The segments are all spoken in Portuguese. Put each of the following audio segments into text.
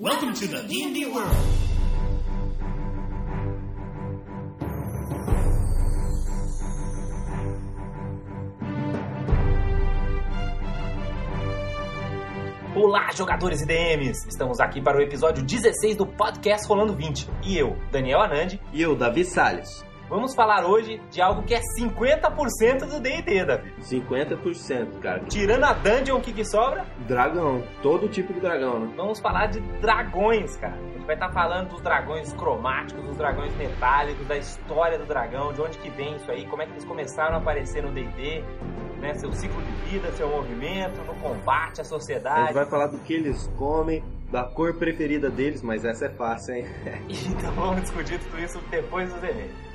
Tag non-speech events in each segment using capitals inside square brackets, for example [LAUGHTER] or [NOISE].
Welcome to the D&D world. Olá, jogadores e DMs! Estamos aqui para o episódio 16 do podcast Rolando 20. E eu, Daniel Anandi, E eu, Davi Salles. Vamos falar hoje de algo que é 50% do D&D, Davi. 50%, cara. Tirando a dungeon, o que, que sobra? Dragão, todo tipo de dragão, né? Vamos falar de dragões, cara. A gente vai estar falando dos dragões cromáticos, dos dragões metálicos, da história do dragão, de onde que vem isso aí, como é que eles começaram a aparecer no D&D, né? Seu ciclo de vida, seu movimento, no combate à A sociedade. gente vai falar do que eles comem, da cor preferida deles, mas essa é fácil, hein? [LAUGHS] Então vamos discutir tudo isso depois dos e-mails.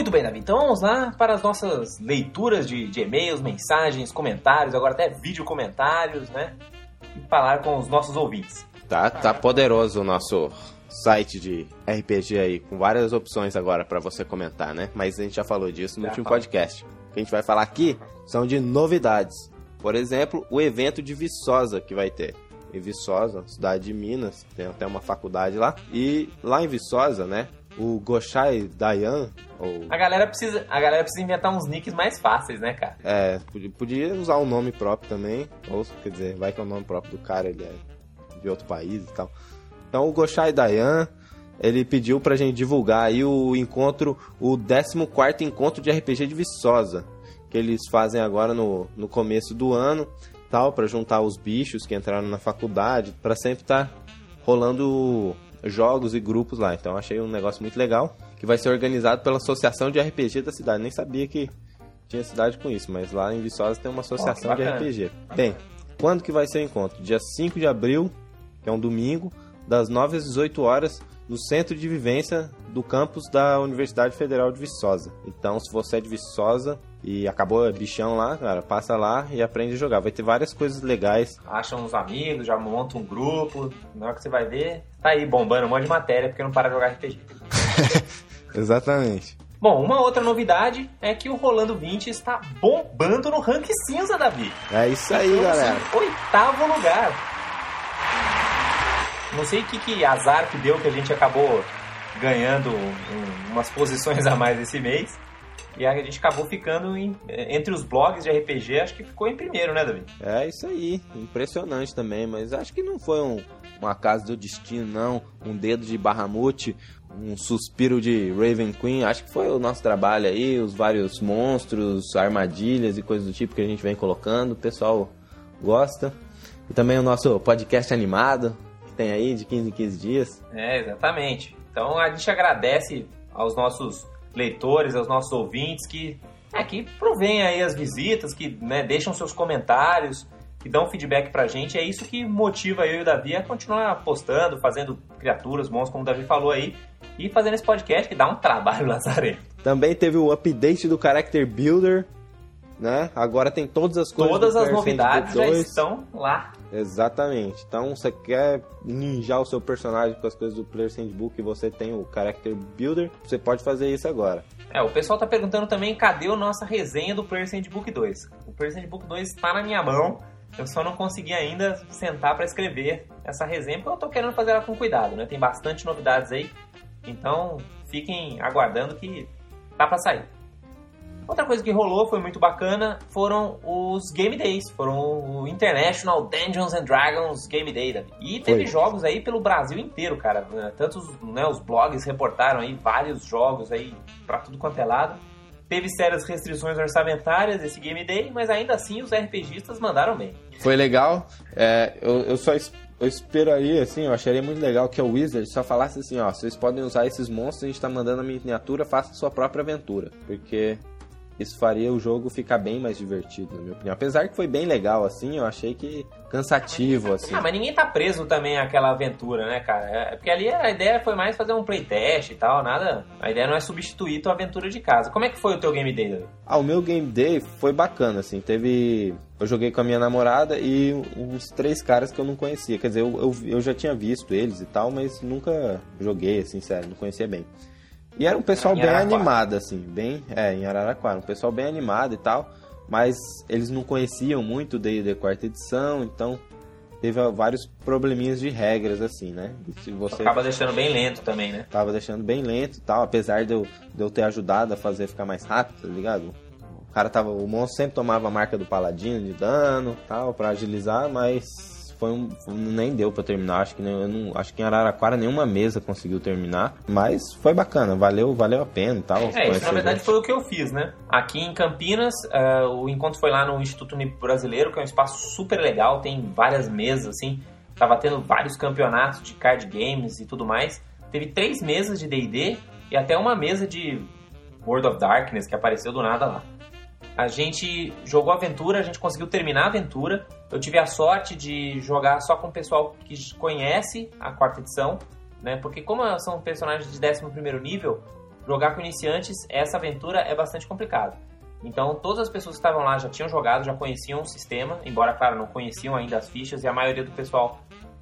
Muito bem, Davi. Então vamos lá para as nossas leituras de, de e-mails, mensagens, comentários, agora até vídeo comentários, né? E falar com os nossos ouvintes. Tá, tá poderoso o nosso site de RPG aí, com várias opções agora pra você comentar, né? Mas a gente já falou disso no Já último falou. podcast. O que a gente vai falar aqui são de novidades. Por exemplo, o evento de Viçosa que vai ter. Em Viçosa, cidade de Minas, tem até uma faculdade lá. E lá em Viçosa, né? O Goshai Dayan, ou A galera precisa, a galera precisa inventar uns nicks mais fáceis, né, cara? É, podia- podia usar o nome próprio também, ou quer dizer, vai que é o nome próprio do cara, ele é de outro país e tal. Então o Goshai Dayan, ele pediu pra gente divulgar aí o encontro, o 14º encontro de RPG de Viçosa, que eles fazem agora no, no começo do ano, tal, pra juntar os bichos que entraram na faculdade, pra sempre estar rolando jogos e grupos lá. Então achei um negócio muito legal, que vai ser organizado pela Associação de RPG da cidade. Nem sabia que tinha cidade com isso, mas lá em Viçosa tem uma associação que de. RPG. Bem, quando que vai ser o encontro? Dia 5 de abril, que é um domingo, das 9 às 18 horas, no centro de vivência do campus da Universidade Federal de Viçosa. Então, se você é de Viçosa e acabou é bichão lá, cara, passa lá e aprende a jogar. Vai ter várias coisas legais. Acha uns amigos, já monta um grupo. Na hora que você vai ver, tá aí bombando um monte de matéria porque não para de jogar RPG. [LAUGHS] Exatamente. Bom, uma outra novidade é que o Rolando 20 está bombando no rank cinza, Davi. É isso aí, Estamos galera. em oitavo lugar. Não sei que, que azar que deu que a gente acabou ganhando um- umas posições a mais esse mês. E a gente acabou ficando em- entre os blogs de RPG, acho que ficou em primeiro, né, Davi? É isso aí, impressionante também, mas acho que não foi um, um acaso do destino, não. Um dedo de Bahamut, um suspiro de Raven Queen. Acho que foi o nosso trabalho aí, os vários monstros, armadilhas e coisas do tipo que a gente vem colocando. O pessoal gosta. E também o nosso podcast animado, que tem aí de 15 em 15 dias. É, exatamente. Então a gente agradece aos nossos leitores, aos nossos ouvintes que, é, que provêm aí as visitas, que né, deixam seus comentários, que dão feedback pra gente. É isso que motiva eu e o Davi a continuar postando, fazendo criaturas, monstros, como o Davi falou aí, e fazendo esse podcast que dá um trabalho [LAUGHS] lazarento. Também teve o update do Character Builder, né? Agora tem todas as coisas Todas as novidades já Handbook 2. estão lá. Exatamente. Então, você quer ninjar o seu personagem com as coisas do Player's Handbook e você tem o Character Builder, você pode fazer isso agora. É, o pessoal tá perguntando também cadê a nossa resenha do Player's Handbook 2. O Player's Handbook 2 está na minha mão, eu só não consegui ainda sentar para escrever essa resenha, porque eu tô querendo fazer ela com cuidado, né? Tem bastante novidades aí, então fiquem aguardando que tá para sair. Outra coisa que rolou, foi muito bacana, foram os Game Days. Foram o International Dungeons and Dragons Game Day. E teve Foi. jogos aí pelo Brasil inteiro, cara. Tantos né, os blogs reportaram aí vários jogos aí pra tudo quanto é lado. Teve sérias restrições orçamentárias esse Game Day, mas ainda assim os RPGistas mandaram bem. Foi legal. É, eu, eu só eu esperaria, assim, eu acharia muito legal que a Wizard só falasse assim, ó, vocês podem usar esses monstros, a gente tá mandando a miniatura, faça a sua própria aventura. Porque isso faria o jogo ficar bem mais divertido, na minha opinião. Apesar que foi bem legal, assim, eu achei que cansativo, assim. Ah, mas ninguém tá preso também àquela aventura, né, cara? É porque ali a ideia foi mais fazer um playtest e tal, nada. A ideia não é substituir tua aventura de casa. Como é que foi o teu Game Day, Davi? Ah, o meu game day foi bacana, assim. Teve. Eu joguei com a minha namorada e uns três caras que eu não conhecia. Quer dizer, eu, eu, eu já tinha visto eles e tal, mas nunca joguei, assim, sério, não conhecia bem. E era um pessoal Em bem animado, assim, bem. É, em Araraquara, um pessoal bem animado e tal. Mas eles não conheciam muito o D&D quarta edição, então teve vários probleminhas de regras, assim, né? Se você Acaba deixando bem lento também, né? tava deixando bem lento e tal, apesar de eu, de eu ter ajudado a fazer ficar mais rápido, tá ligado? O cara tava. O monstro sempre tomava a marca do paladino de dano tal, pra agilizar, mas foi um. Nem deu pra terminar. Acho que, nem- eu não, acho que em Araraquara nenhuma mesa conseguiu terminar. Mas foi bacana, valeu, valeu a pena e tal. É, isso na verdade gente. foi o que eu fiz, né? Aqui em Campinas, eh, o encontro foi lá no Instituto Unipo Brasileiro, que é um espaço super legal, tem várias mesas, assim. Tava tendo vários campeonatos de card games e tudo mais. Teve três mesas de D&D e até uma mesa de World of Darkness que apareceu do nada lá. A gente jogou a aventura, a gente conseguiu terminar a aventura. Eu tive a sorte de jogar só com o pessoal que conhece a quarta edição, né? Porque como são personagens de 11º nível, jogar com iniciantes, essa aventura é bastante complicado. Então, todas as pessoas que estavam lá já tinham jogado, já conheciam o sistema, embora, claro, não conheciam ainda as fichas, e a maioria do pessoal,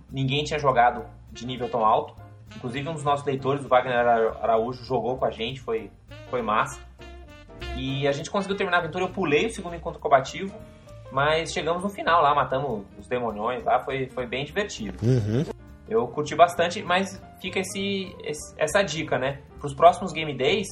ninguém tinha jogado de nível tão alto. Inclusive, um dos nossos leitores, o Wagner Ara- Araújo, jogou com a gente, foi, foi massa. E a gente conseguiu terminar a aventura, eu pulei o segundo encontro combativo, mas chegamos no final lá, matamos os demoniões lá, foi, foi bem divertido. Uhum. Eu curti bastante, mas fica esse, esse- essa dica, né? Para os próximos Game Days,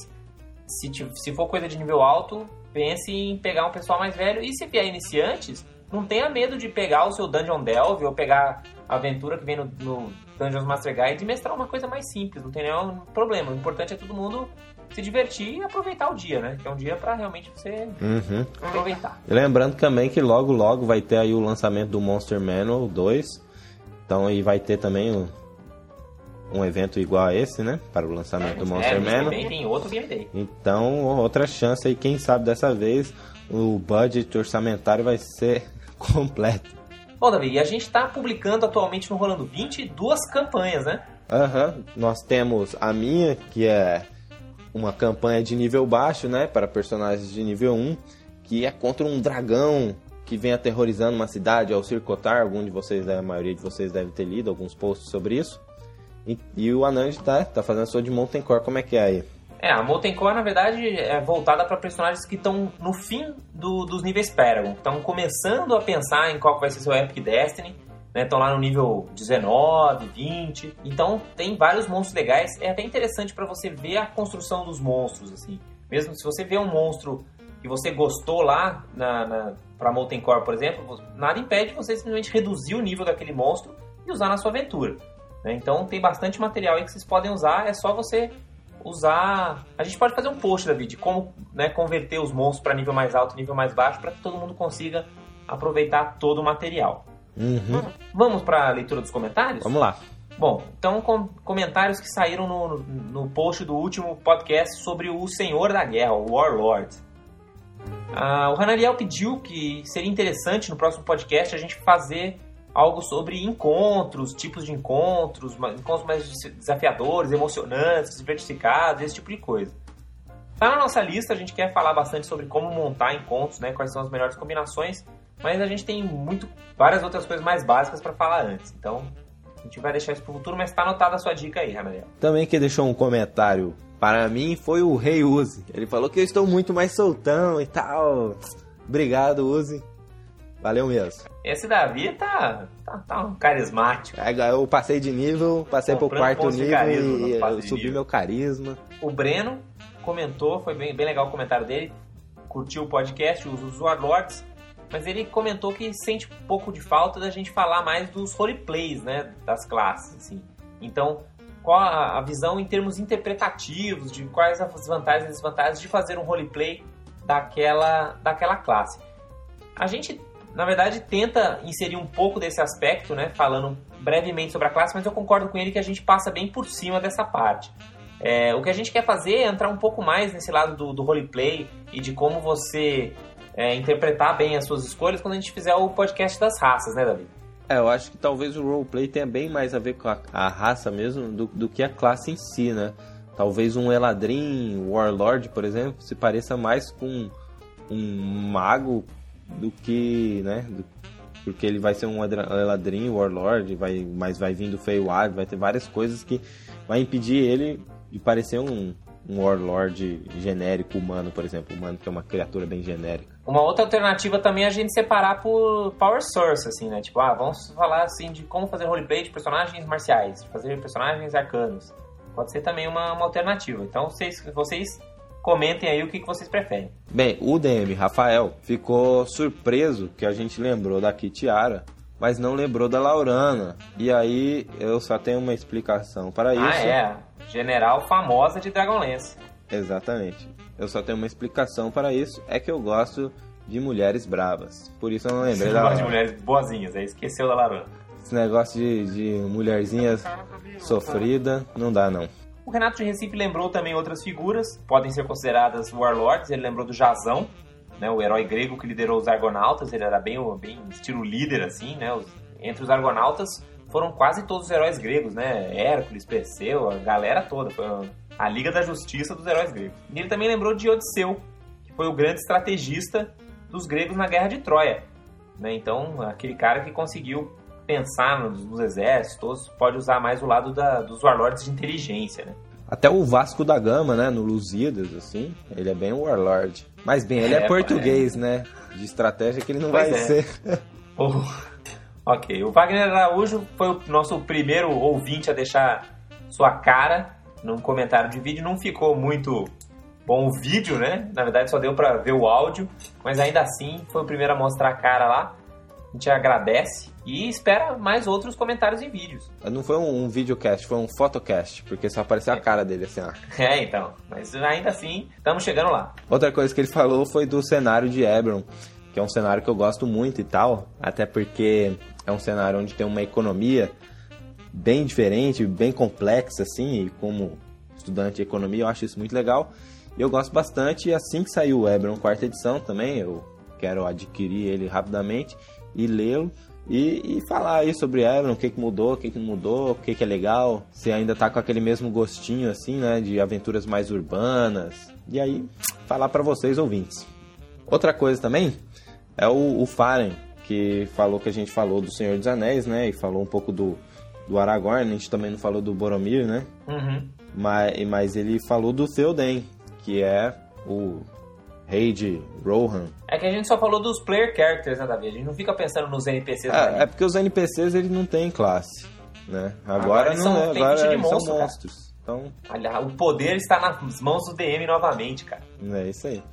se, se for coisa de nível alto, pense em pegar um pessoal mais velho. E se vier iniciantes, não tenha medo de pegar o seu Dungeon Delve ou pegar a aventura que vem no, no Dungeons Master Guide e mestrar uma coisa mais simples. Não tem nenhum problema. O importante é todo mundo se divertir e aproveitar o dia, né? Que é um dia para realmente você Uhum. aproveitar. E lembrando também que logo logo vai ter aí o lançamento do Monster Manual 2. Então aí vai ter também um, um evento igual a esse, né? Para o lançamento do É, Monster mês que Manual. tem outro Game Day. Então, outra chance aí, quem sabe dessa vez o budget orçamentário vai ser [LAUGHS] completo. Bom, Davi, e a gente está publicando atualmente no Rolando 20 duas campanhas, né? Aham, nós temos a minha, que é uma campanha de nível baixo, né, para personagens de nível 1, que é contra um dragão que vem aterrorizando uma cidade ao circotar. Algum de vocês, a maioria de vocês deve ter lido alguns posts sobre isso. E, e o Anand tá, tá fazendo a sua de Mountain Core, como é que é aí? É, a Molten Core, na verdade, é voltada para personagens que estão no fim do- dos níveis Paragon. Estão começando a pensar em qual vai ser seu Epic Destiny. Estão lá no nível 19, 20. Então, tem vários monstros legais. É até interessante para você ver a construção dos monstros, assim. Mesmo se você vê um monstro que você gostou lá na, na, para Molten Core, por exemplo, nada impede você simplesmente reduzir o nível daquele monstro e usar na sua aventura. né? Então, tem bastante material aí que vocês podem usar. É só você usar. A gente pode fazer um post, David, de como né, converter os monstros para nível mais alto e nível mais baixo para que todo mundo consiga aproveitar todo o material. Uhum. Vamos para a leitura dos comentários? Vamos lá. Bom, então com comentários que saíram no, no post do último podcast sobre o Senhor da Guerra, o Warlord. Ah, o Hanariel pediu que seria interessante no próximo podcast a gente fazer algo sobre encontros, tipos de encontros, encontros mais desafiadores, emocionantes, diversificados, esse tipo de coisa. Tá na nossa lista, a gente quer falar bastante sobre como montar encontros, né, quais são as melhores combinações, mas a gente tem muito várias outras coisas mais básicas para falar antes. Então, a gente vai deixar isso pro futuro, mas tá anotada a sua dica aí, Hanariel. Também quem deixou um comentário para mim foi o Rei Uzi. Ele falou que eu estou muito mais soltão e tal. Obrigado, Uzi. Valeu mesmo. Esse Davi tá, tá, tá um carismático. Aí Eu passei de nível, passei pro Comprando quarto nível carisma e eu subi nível. meu carisma. O Breno comentou, foi bem, bem legal o comentário dele, curtiu o podcast, os, os Warlords, mas ele comentou que sente um pouco de falta da gente falar mais dos roleplays, né, das classes, assim. Então, qual a, visão em termos interpretativos, de quais as vantagens e desvantagens de fazer um roleplay daquela, daquela classe. A gente, na verdade, tenta inserir um pouco desse aspecto, né, falando brevemente sobre a classe, mas eu concordo com ele que a gente passa bem por cima dessa parte. É, o que a gente quer fazer é entrar um pouco mais nesse lado do, do roleplay e de como você é, interpretar bem as suas escolhas quando a gente fizer o podcast das raças, né, Davi? É, eu acho que talvez o roleplay tenha bem mais a ver com a, a raça mesmo do, do que a classe em si, né? Talvez um Eladrin, Warlord, por exemplo, se pareça mais com um mago do que, né? do- porque ele vai ser um Eladrin, Warlord, vai, mas vai vir do Feywild, vai ter várias coisas que vai impedir ele de parecer um, um Warlord genérico humano, por exemplo, humano que é uma criatura bem genérica. Uma outra alternativa também é a gente separar por power source, assim, né? Tipo, ah, vamos falar assim de como fazer roleplay de personagens marciais, fazer personagens arcanos. Pode ser também uma, uma alternativa. Então vocês, vocês comentem aí o que, que vocês preferem. Bem, o DM Rafael ficou surpreso que a gente lembrou da Kitiara, mas não lembrou da Laurana. E aí eu só tenho uma explicação para isso. Ah, é. General famosa de Dragonlance. Exatamente. Eu só tenho uma explicação para isso, é que eu gosto de mulheres bravas. Por isso eu não lembrei Você da gosta de mulheres boazinhas, aí esqueceu da Laurana. Esse negócio de, de mulherzinha sofrida, não dá não. O Renato de Recife lembrou também outras figuras, podem ser consideradas warlords. Ele lembrou do Jazão, né, o herói grego que liderou os argonautas. Ele era bem, bem estilo líder, assim, né? Os- entre os argonautas foram quase todos os heróis gregos, né? Hércules, Perseu, a galera toda. Foi a- Liga da Justiça dos heróis gregos. E ele também lembrou de Odisseu, que foi o grande estrategista dos gregos na Guerra de Troia. né? Então, aquele cara que conseguiu pensar nos, nos exércitos, pode usar mais o lado da- dos warlords de inteligência, né? Até o Vasco da Gama, né, no Lusíadas, assim, ele é bem um Warlord. Mas bem, ele é, É, português, né? De estratégia que ele não Pois vai é. ser. Oh, ok, o Wagner Araújo foi o nosso primeiro ouvinte a deixar sua cara num comentário de vídeo. Não ficou muito bom o vídeo, né? Na verdade, só deu pra ver o áudio, mas ainda assim foi o primeiro a mostrar a cara lá. A gente agradece e espera mais outros comentários e vídeos. Não foi um, um videocast, foi um photocast, porque só apareceu a cara dele, assim, ó. [LAUGHS] É, então, mas ainda assim, estamos chegando lá. Outra coisa que ele falou foi do cenário de Hebron, que é um cenário que eu gosto muito e tal, até porque é um cenário onde tem uma economia bem diferente, bem complexa, assim, e como estudante de economia eu acho isso muito legal. E eu gosto bastante, assim que saiu o Hebron quarta edição também, eu quero adquirir ele rapidamente e lê-lo. E, e falar aí sobre Hebron, o que, que mudou, o que, que não mudou, o que, que é legal, se ainda tá com aquele mesmo gostinho assim, né, de aventuras mais urbanas. E aí, falar para vocês ouvintes. Outra coisa também é o, o Faren, que falou que a gente falou do Senhor dos Anéis, né, e falou um pouco do, do Aragorn, a gente também não falou do Boromir, né, Uhum. mas, mas ele falou do Theoden, que é o rei de Rohan. É que a gente só falou dos player characters, né, Davi? A gente não fica pensando nos NPCs. É, é porque os NPCs eles não têm classe, né? Agora, Agora não são- é, agora de monstro, são cara. monstros. Então, Olha, o poder está nas mãos do DM novamente, cara. é isso aí.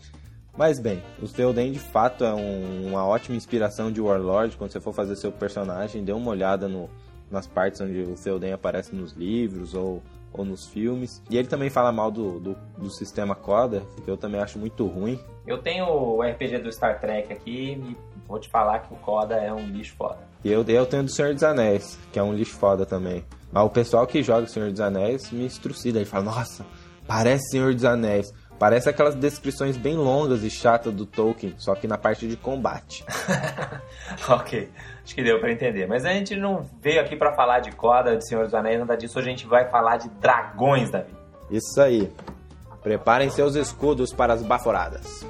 Mas bem, o Theoden de fato é um- uma ótima inspiração de Warlord. Quando você for fazer seu personagem, dê uma olhada no- nas partes onde o Theoden aparece nos livros ou, ou nos filmes. E ele também fala mal do, do, do sistema Coda, que eu também acho muito ruim. Eu tenho o RPG do Star Trek aqui e vou te falar que o Coda é um lixo foda. E eu, eu tenho do Senhor dos Anéis, que é um lixo foda também. Mas o pessoal que joga o Senhor dos Anéis me estrucida e fala, nossa, parece Senhor dos Anéis. Parece aquelas descrições bem longas e chatas do Tolkien, só que na parte de combate. [LAUGHS] ok, acho que deu pra entender. Mas a gente não veio aqui pra falar de Coda, de Senhor dos Anéis, nada disso. Hoje a gente vai falar de dragões, Davi. Isso aí. Preparem seus escudos para as baforadas.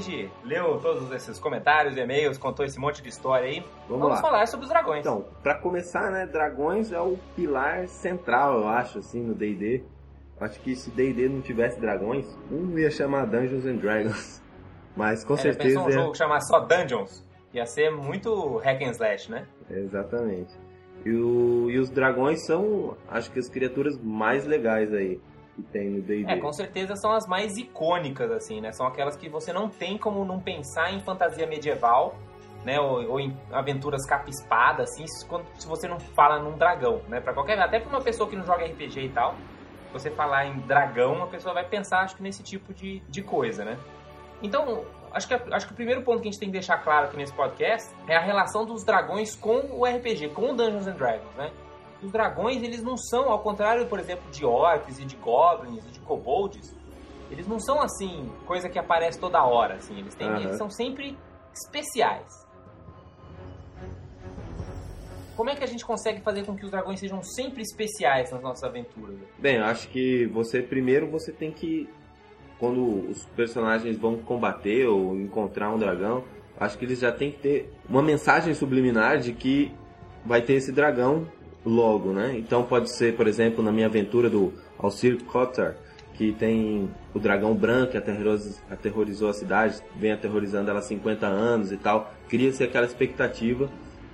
Gente leu todos esses comentários, e-mails, contou esse monte de história aí, Vamos vamos falar sobre os dragões. Então, pra começar, né, dragões é o pilar central, eu acho, assim, no D&D. Acho que se D&D não tivesse dragões, um ia chamar Dungeons and Dragons. [LAUGHS] Mas com É, certeza... um é- jogo chamar só Dungeons? Ia ser muito hack and slash, né? Exatamente. E, o- e os dragões são, acho que as criaturas mais legais aí que tem D&D. É, com certeza são as mais icônicas, assim, né? São aquelas que você não tem como não pensar em fantasia medieval, né? Ou, ou em aventuras capa-espada, assim, se, quando, se você não fala num dragão, né? Pra qualquer, até pra uma pessoa que não joga RPG e tal, você falar em dragão, a pessoa vai pensar, acho que nesse tipo de, de coisa, né? Então, acho que, acho que o primeiro ponto que a gente tem que deixar claro aqui nesse podcast é a relação dos dragões com o RPG, com o Dungeons and Dragons, né? Os dragões, eles não são, ao contrário, por exemplo, de orcs e de goblins e de kobolds, eles não são assim, coisa que aparece toda hora, assim, eles, têm, Aham. eles são sempre especiais. como é que a gente consegue fazer com que os dragões sejam sempre especiais nas nossas aventuras? Bem, eu acho que você primeiro você tem que quando os personagens vão combater ou encontrar um dragão, acho que eles já tem que ter uma mensagem subliminar de que vai ter esse dragão logo, né? Então pode ser, por exemplo, na minha aventura do Alcir Kotar, que tem o dragão branco que aterrorizou, a cidade, vem aterrorizando ela há 50 anos e tal. Cria-se aquela expectativa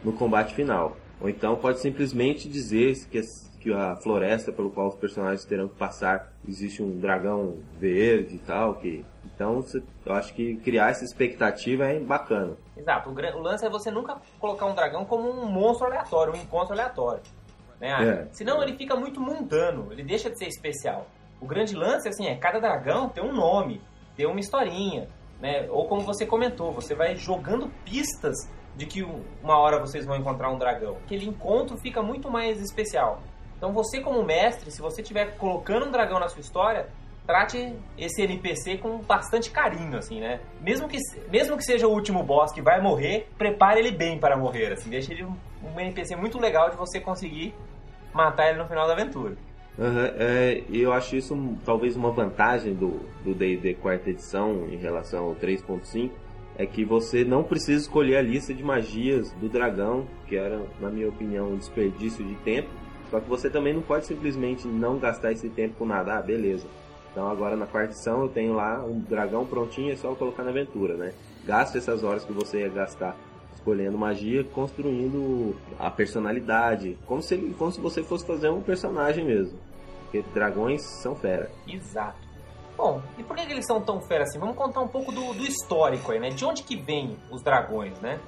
no combate final. Ou então pode simplesmente dizer que, que a floresta pelo qual os personagens terão que passar existe um dragão verde e tal. Que, então eu acho que criar essa expectativa é bacana. Exato. O lance é você nunca colocar um dragão como um monstro aleatório, um encontro aleatório. Né? É. Senão ele fica muito mundano, ele deixa de ser especial. O grande lance assim, é cada dragão tem um nome, tem uma historinha. Né? Ou como você comentou, você vai jogando pistas de que uma hora vocês vão encontrar um dragão. Aquele encontro fica muito mais especial. Então você como mestre, se você estiver colocando um dragão na sua história, trate esse NPC com bastante carinho, assim, né? Mesmo que, mesmo que seja o último boss que vai morrer, prepare ele bem para morrer, assim. Deixe ele um, um NPC muito legal de você conseguir matar ele no final da aventura. Uhum, é, eu acho isso talvez uma vantagem do D&D quarta edição em relação ao 3.5, é que você não precisa escolher a lista de magias do dragão, que era, na minha opinião, um desperdício de tempo. Só que você também não pode simplesmente não gastar esse tempo com nada. Ah, beleza. Então agora na quarta edição eu tenho lá um dragão prontinho, é só colocar na aventura, né? Gaste essas horas que você ia gastar escolhendo magia, construindo a personalidade, como se, como se você fosse fazer um personagem mesmo. Porque dragões são fera. Exato. Bom, e por que, eles são tão fera assim? Vamos contar um pouco do, do histórico aí, né? De onde que vêm os dragões, né?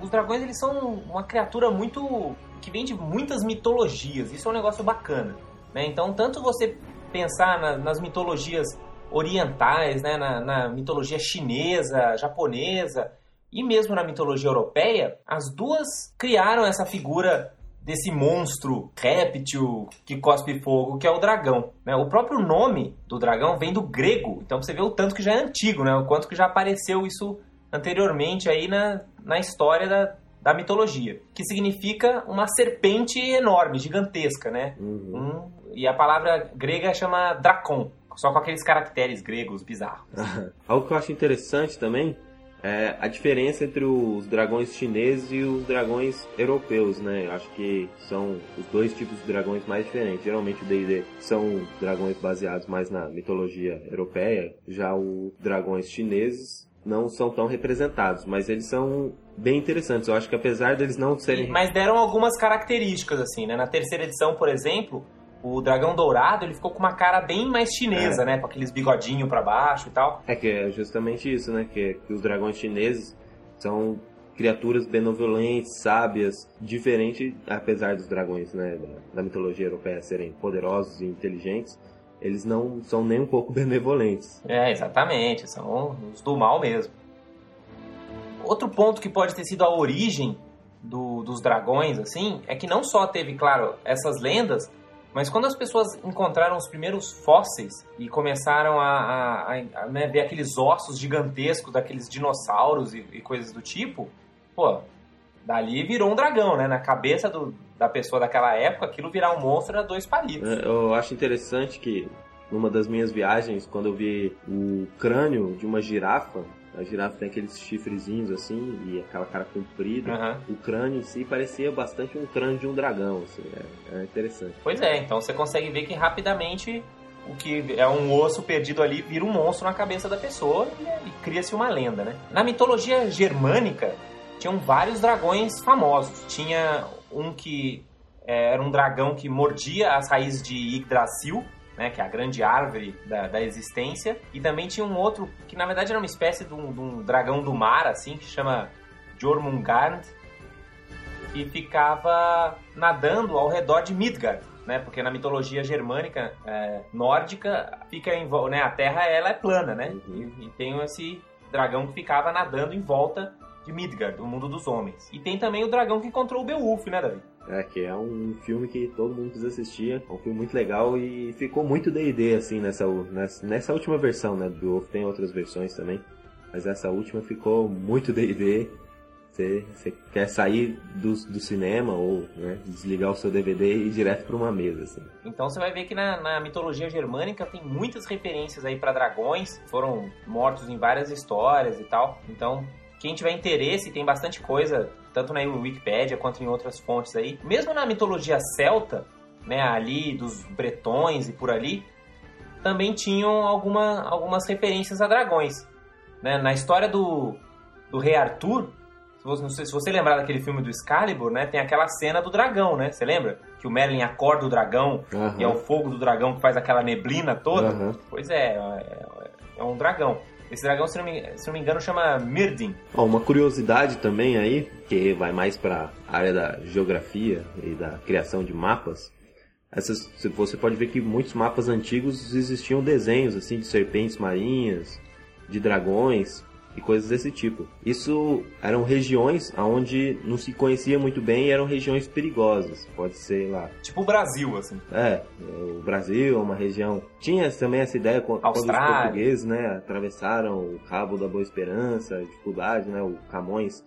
Os dragões, eles são uma criatura muito... que vem de muitas mitologias. Isso é um negócio bacana, né? Então, tanto você pensar na, nas mitologias orientais, né? Na, na mitologia chinesa, japonesa e mesmo na mitologia europeia, as duas criaram essa figura desse monstro réptil que cospe fogo, que é o dragão. Né? O próprio nome do dragão vem do grego, então você vê o tanto que já é antigo, né? o quanto que já apareceu isso anteriormente aí na, na história da, da mitologia, que significa uma serpente enorme, gigantesca, né? Uhum. Um, e a palavra grega chama dracon, só com aqueles caracteres gregos bizarros. [LAUGHS] Algo que eu acho interessante também é, a diferença entre os dragões chineses e os dragões europeus, né? Acho que são os dois tipos de dragões mais diferentes. Geralmente o D&D são dragões baseados mais na mitologia europeia, já os dragões chineses não são tão representados, mas eles são bem interessantes. Eu acho que apesar deles não serem... Mas deram algumas características, assim, né? Na terceira edição, por exemplo, o dragão dourado, ele ficou com uma cara bem mais chinesa, é. né? Com aqueles bigodinhos para baixo e tal. É que é justamente isso, né? Que, que os dragões chineses são criaturas benevolentes, sábias, diferente, apesar dos dragões, né, da, da mitologia europeia serem poderosos e inteligentes, eles não são nem um pouco [LAUGHS] benevolentes. É, exatamente, são os do mal mesmo. Outro ponto que pode ter sido a origem do, dos dragões, assim, é que não só teve, claro, essas lendas, mas quando as pessoas encontraram os primeiros fósseis e começaram a, a, a né, ver aqueles ossos gigantescos daqueles dinossauros e, e, coisas do tipo, pô, dali virou um dragão, né? Na cabeça do, da pessoa daquela época, aquilo virar um monstro era dois palitos. É, eu acho interessante que numa das minhas viagens, quando eu vi o crânio de uma girafa, a girafa tem aqueles chifrezinhos assim e aquela cara comprida. Uhum. O crânio em si parecia bastante um crânio de um dragão, assim, é, é, interessante. Pois é, então você consegue ver que rapidamente o que é um osso perdido ali vira um monstro na cabeça da pessoa e, e cria-se uma lenda, né? Na mitologia germânica tinham vários dragões famosos. Tinha um que é, era um dragão que mordia as raízes de Yggdrasil, né, que é a grande árvore da, da, existência. E também tinha um outro, que na verdade era uma espécie de um, de um dragão do mar, assim, que chama Jormungand, que ficava nadando ao redor de Midgard. Né, porque na mitologia germânica é, nórdica fica em né, a Terra ela é plana, né? Uhum. E, e tem esse dragão que ficava nadando em volta de Midgard, o mundo dos homens. E tem também o dragão que encontrou o Beowulf, né, Davi? É, que é um filme que todo mundo precisa assistir. É um filme muito legal e ficou muito D&D, assim, nessa, nessa, última versão, né? Do Wolf tem outras versões também. Mas essa última ficou muito D&D. Você, você quer sair do, do cinema ou né, desligar o seu DVD e ir direto para uma mesa. Assim. Então você vai ver que na, na mitologia germânica tem muitas referências aí para dragões, foram mortos em várias histórias e tal. Então quem tiver interesse, tem bastante coisa, tanto na Wikipedia quanto em outras fontes aí. Mesmo na mitologia celta, né, ali dos bretões e por ali, também tinham alguma, algumas referências a dragões. Né? Na história do, do rei Arthur, se você, não sei, se você lembrar daquele filme do Excalibur, né, tem aquela cena do dragão, né? Você lembra? Que o Merlin acorda o dragão uhum. e é o fogo do dragão que faz aquela neblina toda. Uhum. Pois é, é, é um dragão. Esse dragão, se não me, se não me engano, chama Mirdin. Uma curiosidade também aí, que vai mais para a área da geografia e da criação de mapas. Essas, você pode ver que muitos mapas antigos existiam desenhos assim de serpentes marinhas, de dragões e coisas desse tipo. Isso eram regiões onde não se conhecia muito bem e eram regiões perigosas. Pode ser lá. Tipo o Brasil, assim. É, o Brasil é uma região. Tinha também essa ideia quando, os portugueses, né, atravessaram o Cabo da Boa Esperança, a dificuldade, né, o Camões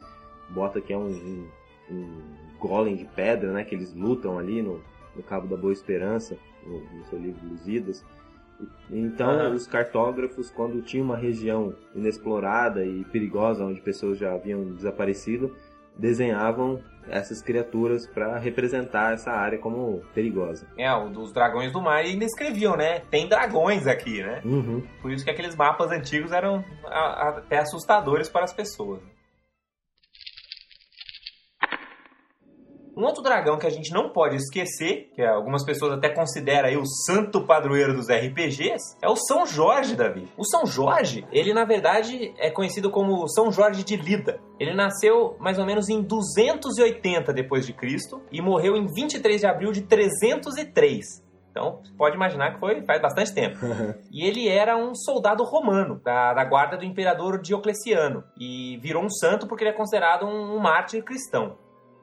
bota que é um, um, um golem de pedra, né, que eles lutam ali no no Cabo da Boa Esperança, no, no seu livro Lusíadas. Então, uhum. os cartógrafos, quando tinha uma região inexplorada e perigosa, onde pessoas já haviam desaparecido, desenhavam essas criaturas para representar essa área como perigosa. É, os dragões do mar ainda escreviam, né? Tem dragões aqui, né? Uhum. Por isso que aqueles mapas antigos eram até assustadores para as pessoas. Um outro dragão que a gente não pode esquecer, que algumas pessoas até consideram aí o santo padroeiro dos RPGs, é o São Jorge, Davi. O São Jorge, ele na verdade é conhecido como São Jorge de Lida. Ele nasceu mais ou menos em 280 depois de Cristo e morreu em 23 de abril de 303. Então, pode imaginar que foi faz bastante tempo. [LAUGHS] e ele era um soldado romano, da, da, guarda do imperador Diocleciano. E virou um santo porque ele é considerado um, um mártir cristão.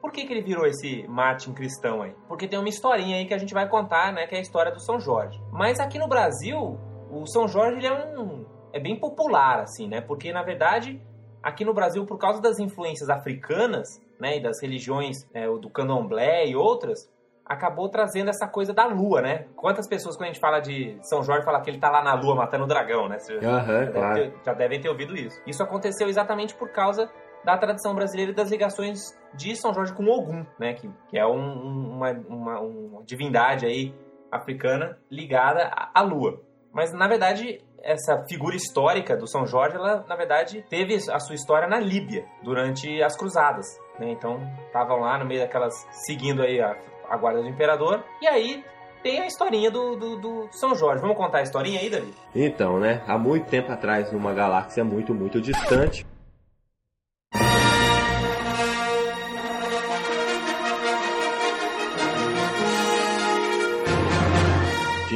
Por que, que ele virou esse Martin cristão aí? Porque tem uma historinha aí que a gente vai contar, né? Que é a história do São Jorge. Mas aqui no Brasil, o São Jorge ele é um. é bem popular, assim, né? Porque na verdade, aqui no Brasil, por causa das influências africanas, né? E das religiões é, do candomblé e outras, acabou trazendo essa coisa da lua, né? Quantas pessoas, quando a gente fala de São Jorge, fala que ele tá lá na lua matando o dragão, né? Você uhum, já, claro. deve ter, já devem ter ouvido isso. Isso aconteceu exatamente por causa da tradição brasileira e das ligações de São Jorge com Ogum, né? Que, que é um, uma, uma, uma divindade aí africana ligada à lua. Mas, na verdade, essa figura histórica do São Jorge, ela, na verdade, teve a sua história na Líbia, durante as cruzadas. Né? Então, estavam lá no meio daquelas, seguindo aí a, a guarda do imperador. E aí, tem a historinha do, do, do, São Jorge. Vamos contar a historinha aí, Davi? Então, né? Há muito tempo atrás, numa galáxia muito, muito distante,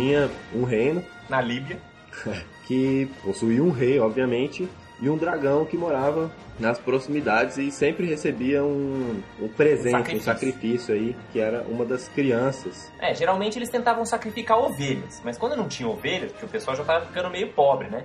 tinha um reino. Na Líbia. [LAUGHS] Que possuía um rei, obviamente, e um dragão que morava nas proximidades e sempre recebia um, um presente, sacrifício. um sacrifício aí, que era uma das crianças. É, geralmente eles tentavam sacrificar ovelhas, mas quando não tinha ovelhas, porque o pessoal já estava ficando meio pobre, né?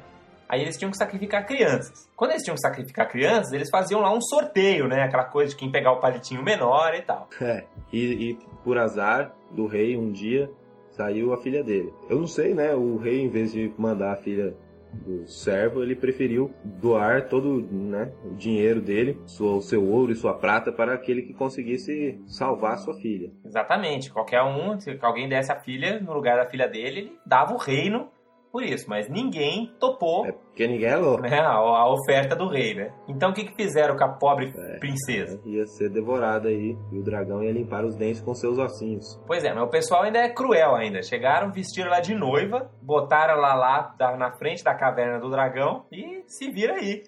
Aí eles tinham que sacrificar crianças. Quando eles tinham que sacrificar crianças, eles faziam lá um sorteio, né? Aquela coisa de quem pegar o palitinho menor e tal. [LAUGHS] É, e, e por azar do rei, um dia saiu a filha dele. Eu não sei, né? O rei, em vez de mandar a filha do servo, ele preferiu doar todo né, o dinheiro dele, o seu ouro e sua prata para aquele que conseguisse salvar sua filha. Exatamente. Qualquer um, se alguém desse a filha no lugar da filha dele, ele dava o reino por isso, mas ninguém topou. É porque ninguém é louco. Né, a, a, oferta do rei, né? Então o que, que fizeram com a pobre é, princesa? Ia ser devorada aí e o dragão ia limpar os dentes com seus ossinhos. Pois é, mas o pessoal ainda é cruel ainda. Chegaram, vestiram ela de noiva, botaram ela lá na frente da caverna do dragão e se vira aí.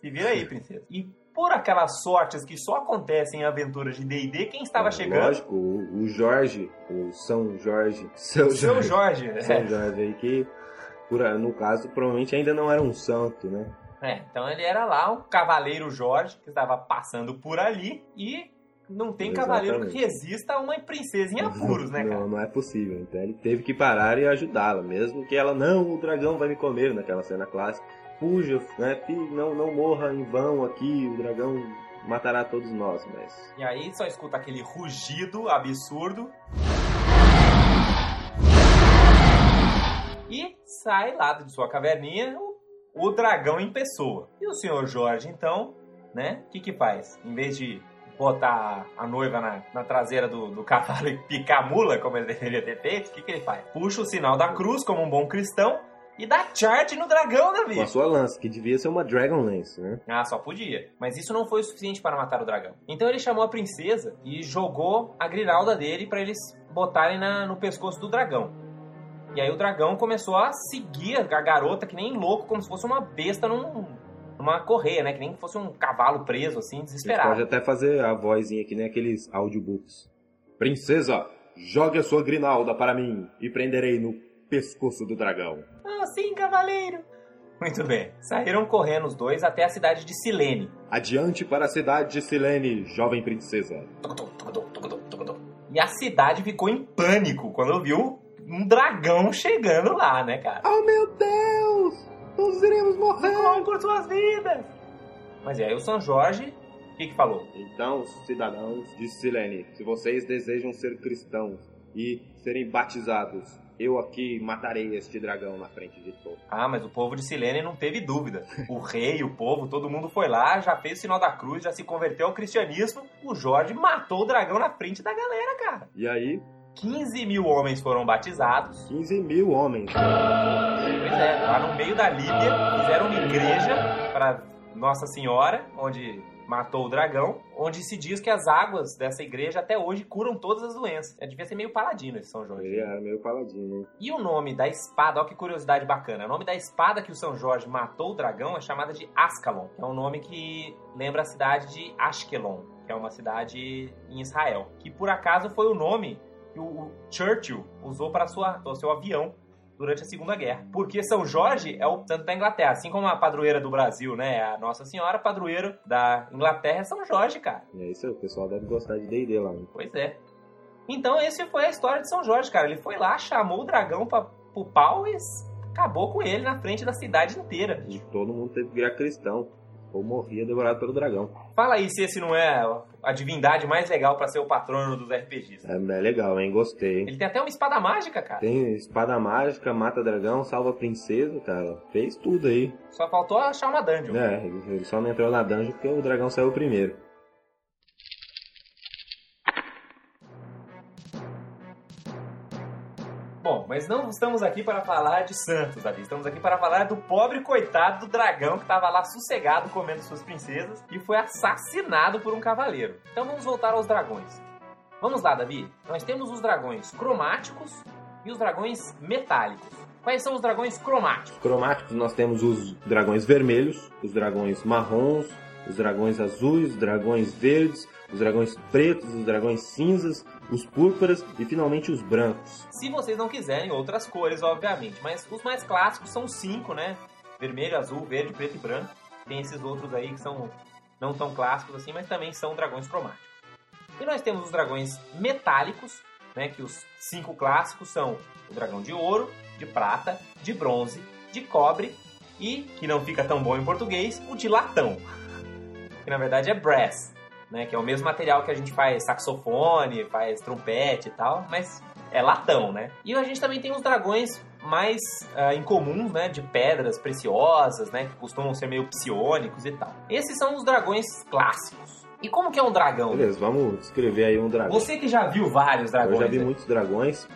Se vira aí, [LAUGHS] princesa. E por aquelas sortes que só acontecem em aventuras de D&D, quem estava é, chegando? Lógico, o, o, Jorge, o São Jorge, seu Jorge, Jorge, né? [LAUGHS] São Jorge aí que por, no caso, provavelmente ainda não era um santo, né? É, então ele era lá um cavaleiro Jorge que estava passando por ali e não tem Exatamente. cavaleiro que resista a uma princesa em apuros, né, [LAUGHS] cara? Não, não é possível. Então ele teve que parar e ajudá-la, mesmo que ela, não, o dragão vai me comer, naquela cena clássica. Fuja, né, não, não morra em vão aqui, o dragão matará todos nós, mas. E aí só escuta aquele rugido absurdo. Sai lá de sua caverninha o, o dragão em pessoa. E o senhor Jorge, então, né? O que que faz? Em vez de botar a noiva na, na traseira do, do cavalo [LAUGHS] e picar a mula, como ele deveria ter feito, o que, que ele faz? Puxa o sinal da cruz como um bom cristão e dá charge no dragão, Davi. Com a sua lança, que devia ser uma Dragon Lance, né? Ah, só podia. Mas isso não foi o suficiente para matar o dragão. Então ele chamou a princesa e jogou a grinalda dele para eles botarem na, no pescoço do dragão. E aí o dragão começou a seguir a garota que nem louco, como se fosse uma besta num, numa correia, né? Que nem fosse um cavalo preso, assim, desesperado. pode até fazer a vozinha que nem aqueles audiobooks. Princesa, jogue a sua grinalda para mim e prenderei no pescoço do dragão. Ah, sim, cavaleiro! Muito bem. Saíram correndo os dois até a cidade de Silene. Adiante para a cidade de Silene, jovem princesa. E a cidade ficou em pânico quando viu um dragão chegando lá, né, cara? Oh meu Deus! Todos iremos morrer! Corram por suas vidas! Mas e aí o São Jorge, o que que falou? Então, cidadãos de Silene, se vocês desejam ser cristãos e serem batizados, eu aqui matarei este dragão na frente de todos. Ah, mas o povo de Silene não teve dúvida. O rei, o povo, todo mundo foi lá, já fez o sinal da cruz, já se converteu ao cristianismo. O Jorge matou o dragão na frente da galera, cara. E aí, 15 mil homens foram batizados. 15 mil homens. Pois é, lá no meio da Líbia, fizeram uma igreja para Nossa Senhora, onde matou o dragão, onde se diz que as águas dessa igreja até hoje curam todas as doenças. É, devia ser meio paladino esse São Jorge. Ele era meio paladino, hein? E o nome da espada, olha que curiosidade bacana. O nome da espada que o São Jorge matou o dragão é chamada de Ascalon, que é um nome que lembra a cidade de Ashkelon, que é uma cidade em Israel. Que por acaso foi o nome que o Churchill usou para sua, o seu avião durante a Segunda Guerra. Porque São Jorge é o santo da Inglaterra, assim como a padroeira do Brasil, né? A Nossa Senhora, padroeiro da Inglaterra é São Jorge, cara. É isso aí, o pessoal deve gostar de D&D lá. hein? Pois é. Então, esse foi a história de São Jorge, cara. Ele foi lá, chamou o dragão pra, pro pau e acabou com ele na frente da cidade inteira. E todo mundo teve que virar cristão. Ou morria devorado pelo dragão. Fala aí se esse não é a divindade mais legal pra ser o patrono dos RPGs. É, é legal, hein? Gostei, hein? Ele tem até uma espada mágica, cara. Tem espada mágica, mata dragão, salva princesa, cara. Fez tudo aí. Só faltou achar uma dungeon. É, ele só não entrou na dungeon porque o dragão saiu primeiro. Bom, mas não estamos aqui para falar de Santos, Davi. Estamos aqui para falar do pobre coitado do dragão que estava lá sossegado comendo suas princesas e foi assassinado por um cavaleiro. Então vamos voltar aos dragões. Vamos lá, Davi. Nós temos os dragões cromáticos e os dragões metálicos. Quais são os dragões cromáticos? Cromáticos nós temos os dragões vermelhos, os dragões marrons, os dragões azuis, os dragões verdes, os dragões pretos, os dragões cinzas, os púrpuras e finalmente os brancos. Se vocês não quiserem outras cores, obviamente. Mas os mais clássicos são cinco, né? Vermelho, azul, verde, preto e branco. Tem esses outros aí que são não tão clássicos assim, mas também são dragões cromáticos. E nós temos os dragões metálicos, né? Que os cinco clássicos são o dragão de ouro, de prata, de bronze, de cobre e, que não fica tão bom em português, o de latão. [LAUGHS] Que na verdade é brass, né? Que é o mesmo material que a gente faz saxofone, faz trompete e tal, mas é latão, né? E a gente também tem os dragões mais ah, incomuns, né? De pedras preciosas, né? Que costumam ser meio psionicos e tal. Esses são os dragões clássicos. E como que é um dragão? Beleza, vamos descrever aí um dragão. Você que já viu vários Eu dragões, já vi né? muitos dragões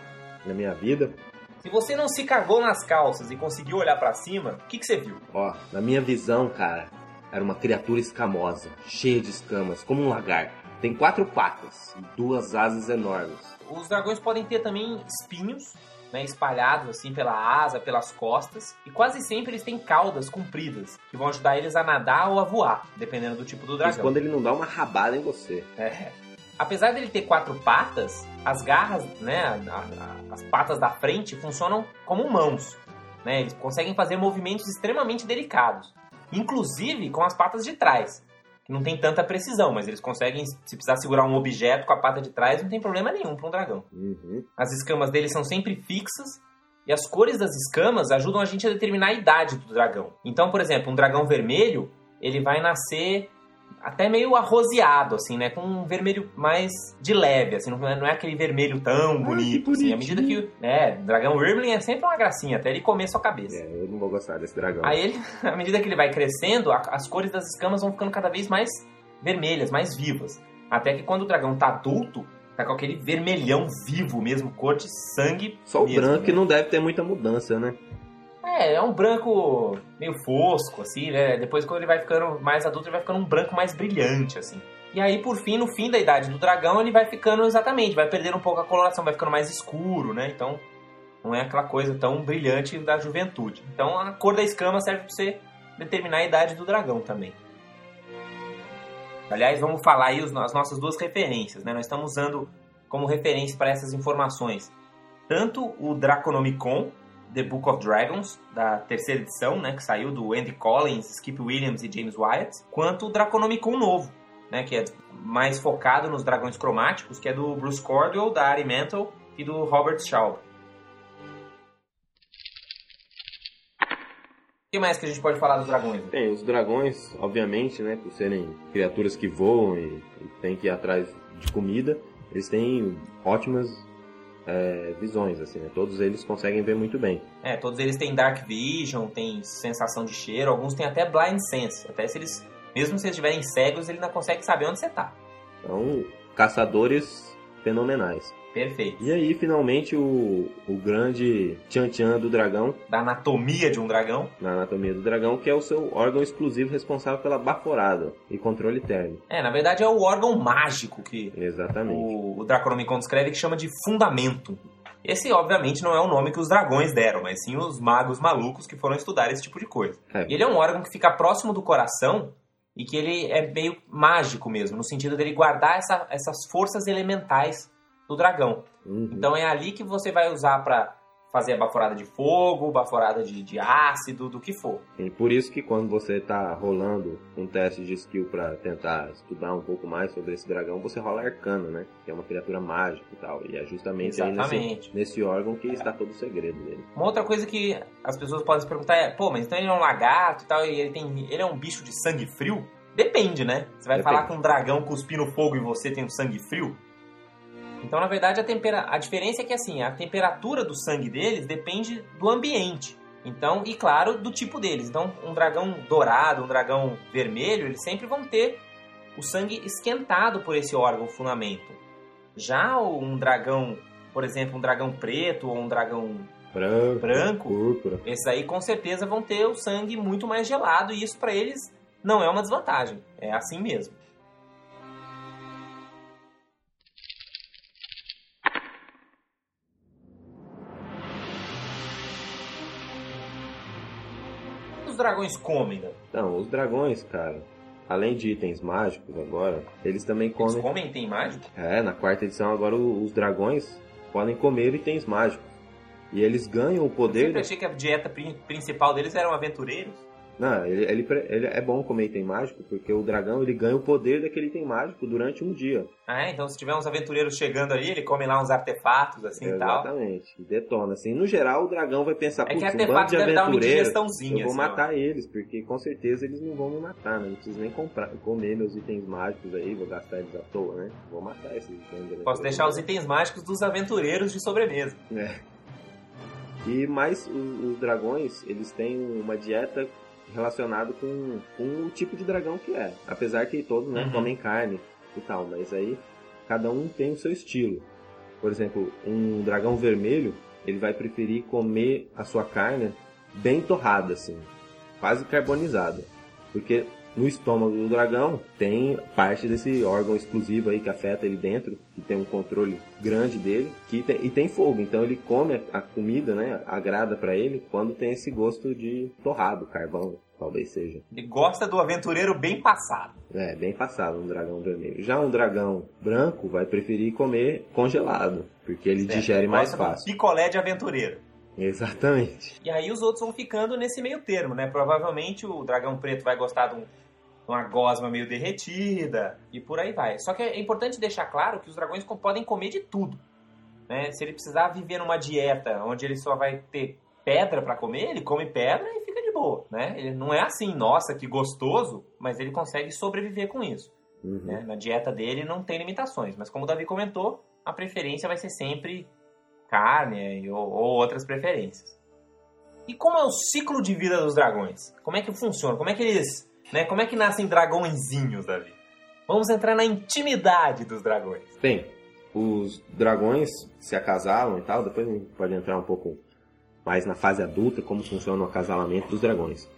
na minha vida. se você não se cagou nas calças e conseguiu olhar pra cima, o que, que você viu? Ó, na minha visão, cara, era uma criatura escamosa, cheia de escamas, como um lagarto. Tem quatro patas e duas asas enormes. Os dragões podem ter também espinhos, né, espalhados assim pela asa, pelas costas, e quase sempre eles têm caudas compridas, que vão ajudar eles a nadar ou a voar, dependendo do tipo do Isso dragão. quando ele não dá uma rabada em você. É. Apesar dele ter quatro patas, as garras, né, a- a- as patas da frente funcionam como mãos. Né? Eles conseguem fazer movimentos extremamente delicados, inclusive com as patas de trás. Que não tem tanta precisão, mas eles conseguem, se precisar segurar um objeto com a pata de trás, não tem problema nenhum para um dragão. Uhum. As escamas dele são sempre fixas e as cores das escamas ajudam a gente a determinar a idade do dragão. Então, por exemplo, um dragão vermelho, ele vai nascer até meio arroseado, assim, né? Com um vermelho mais de leve, assim, não é, não é aquele vermelho tão bonito, assim. À medida que. É, dragão Wyrmling é sempre uma gracinha, até ele comer sua cabeça. É, eu não vou gostar desse dragão. Aí ele, [LAUGHS] à medida que ele vai crescendo, a- as cores das escamas vão ficando cada vez mais vermelhas, mais vivas. Até que quando o dragão tá adulto, tá com aquele vermelhão vivo mesmo, cor de sangue. Só o mesmo, branco né? que não deve ter muita mudança, né? É, é um branco meio fosco, assim, né? Depois, quando ele vai ficando mais adulto, ele vai ficando um branco mais brilhante, assim. E aí, por fim, no fim da idade do dragão, ele vai ficando exatamente, vai perdendo um pouco a coloração, vai ficando mais escuro, né? Então, não é aquela coisa tão brilhante da juventude. Então, a cor da escama serve para você determinar a idade do dragão também. Aliás, vamos falar aí as nossas duas referências, né? Nós estamos usando como referência para essas informações tanto o Draconomicon, The Book of Dragons, da terceira edição, né, que saiu do Andy Collins, Skip Williams e James Wyatt, quanto o Draconomicon novo, né, que é mais focado nos dragões cromáticos, que é do Bruce Cordwell, da Ari Mantle e do Robert Schaub. O que mais que a gente pode falar dos dragões? Tem os dragões, obviamente, né, por serem criaturas que voam e, e tem que ir atrás de comida, eles têm ótimas é, visões, assim, né? Todos eles conseguem ver muito bem. É, todos eles têm Dark Vision, têm sensação de cheiro, alguns têm até Blind Sense. Até se eles, mesmo se eles estiverem cegos, ele ainda consegue saber onde você tá. São caçadores fenomenais. Perfeito. E aí, finalmente, o, o grande tchan-tchan do dragão, Da anatomia de um dragão. na anatomia do dragão, que é o seu órgão exclusivo responsável pela baforada e controle térmico. É, na verdade é o órgão mágico que Exatamente. o, o Draconomicon descreve que chama de fundamento. Esse, obviamente, não é o nome que os dragões deram, mas sim os magos malucos que foram estudar esse tipo de coisa. É. E ele é um órgão que fica próximo do coração e que ele é meio mágico mesmo, no sentido dele guardar essa- essas forças elementais do dragão. Uhum. Então é ali que você vai usar pra fazer a baforada de fogo, baforada de, de ácido, do que for. E por isso que quando você está rolando um teste de skill para tentar estudar um pouco mais sobre esse dragão, você rola arcano, né? Que é uma criatura mágica e tal. E é justamente aí nesse, nesse órgão que está todo o segredo dele. Uma outra coisa que as pessoas podem se perguntar é, pô, mas então ele é um lagarto e tal, e ele tem. ele é um bicho de sangue frio? Depende, né? Você vai Depende. falar com um dragão cuspindo fogo e você tem um sangue frio? Então, na verdade, a, tempera... a diferença é que assim, a temperatura do sangue deles depende do ambiente. Então, e claro, do tipo deles. Então, um dragão dourado, um dragão vermelho, eles sempre vão ter o sangue esquentado por esse órgão fundamento. Já um dragão, por exemplo, um dragão preto ou um dragão Branco, branco, púrpura. esses aí com certeza vão ter o sangue muito mais gelado e isso pra eles não é uma desvantagem. É assim mesmo. Dragões comem, né? Então, os dragões, cara, além de itens mágicos agora, eles também Eles comem. comem tem mágico? É, na quarta edição agora os dragões podem comer itens mágicos. E eles ganham o Eu poder. sempre achei que a dieta prin- principal deles eram aventureiros. Não, ele, ele, ele é bom comer item mágico, porque o dragão ele ganha o poder daquele item mágico durante um dia. Ah, é? então se tiver uns aventureiros chegando ali, ele come lá uns artefatos assim e tal. Exatamente. E detona. Assim, no geral, o dragão vai pensar, É que um artefato de deve dar uma indigestãozinha. eu vou assim, ó. matar eles, porque com certeza eles não vão me matar, né? Não preciso nem comprar, comer meus itens mágicos aí, vou gastar eles à toa, né? Vou matar esses de Posso deixar os itens mágicos dos aventureiros de sobremesa. E mais os, os dragões, eles têm uma dieta relacionada com, com o tipo de dragão que é. Apesar que todos né, Uhum. comem carne e tal, mas aí cada um tem o seu estilo. Por exemplo, um dragão vermelho, ele vai preferir comer a sua carne bem torrada, assim, quase carbonizada. Porque no estômago do dragão tem parte desse órgão exclusivo aí que afeta ele dentro, que tem um controle grande dele, que tem, e tem fogo. Então ele come a comida, né? Agrada pra ele quando tem esse gosto de torrado, carvão, talvez seja. Ele gosta do aventureiro bem passado. É, bem passado um dragão vermelho. Já um dragão branco vai preferir comer congelado, porque ele certo? digere Ele mais fácil. Picolé de aventureiro. Exatamente. E aí os outros vão ficando nesse meio termo, né? Provavelmente o dragão preto vai gostar de, um- uma gosma meio derretida e por aí vai. Só que é importante deixar claro que os dragões podem comer de tudo. Né? Se ele precisar viver numa dieta onde ele só vai ter pedra pra comer, ele come pedra e comentou, né? Ele não é assim, nossa, que gostoso, mas ele consegue sobreviver com isso. Uhum. né? Na dieta dele não tem limitações, mas como o Davi comentou, a preferência vai ser sempre carne ou, ou outras preferências. E como é o ciclo de vida dos dragões? Como é que funciona? Como é que eles, né? Como é que nascem dragõezinhos, Davi? Vamos entrar na intimidade dos dragões. Bem, os dragões se acasalam e tal, depois a gente pode entrar um pouco mais na fase adulta, como funciona o acasalamento dos dragões.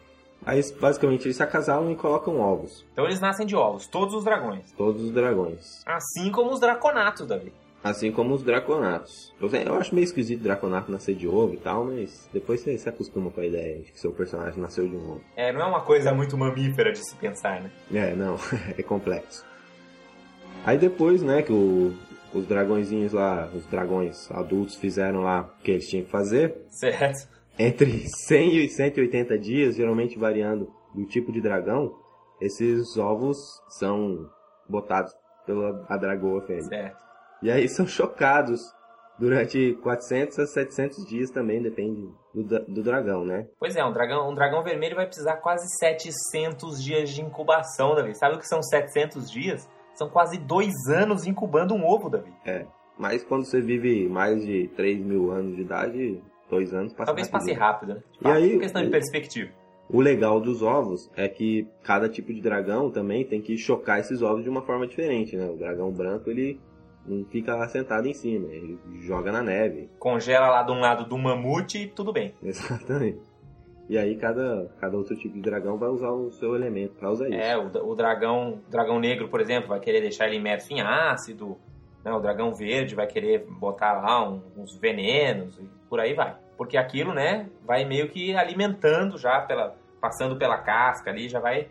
Aí, basicamente, eles se acasalam e colocam ovos. Então eles nascem de ovos, todos os dragões. Todos os dragões. Assim como os draconatos, Davi. Assim como os draconatos. Eu acho meio esquisito draconato nascer de ovo e tal, mas depois você se acostuma com a ideia de que seu personagem nasceu de um ovo. É, não é uma coisa muito mamífera de se pensar, né? É, não, [LAUGHS] é complexo. Aí depois, né, que o- os dragõezinhos lá, os dragões adultos fizeram lá o que eles tinham que fazer, Certo? entre [LAUGHS] 100 e 180 dias, geralmente variando do tipo de dragão, esses ovos são botados pela a dragoa fêmea. Certo. E aí são chocados durante 400 a 700 dias também, depende do, do dragão, né? Pois é, um dragão, um dragão vermelho vai precisar quase 700 dias de incubação, Davi. Sabe o que são 700 dias? São quase dois anos incubando um ovo, Davi. Mas quando você vive mais de 3 mil anos de idade, dois anos passa Talvez passe rápido, né? E aí, questão de perspectiva. O legal dos ovos é que cada tipo de dragão também tem que chocar esses ovos de uma forma diferente, né? O dragão branco, ele não fica lá sentado em cima, ele joga na neve. Congela lá de um lado do mamute e tudo bem. [LAUGHS] Exatamente. E aí cada, cada outro tipo de dragão vai usar o seu elemento pra usar isso. É, o, o dragão, dragão negro, por exemplo, vai querer deixar ele imerso em ácido. Né? O dragão verde vai querer botar lá um- uns venenos e por aí vai. Porque aquilo, né, vai meio que alimentando já, pela, passando pela casca ali, já vai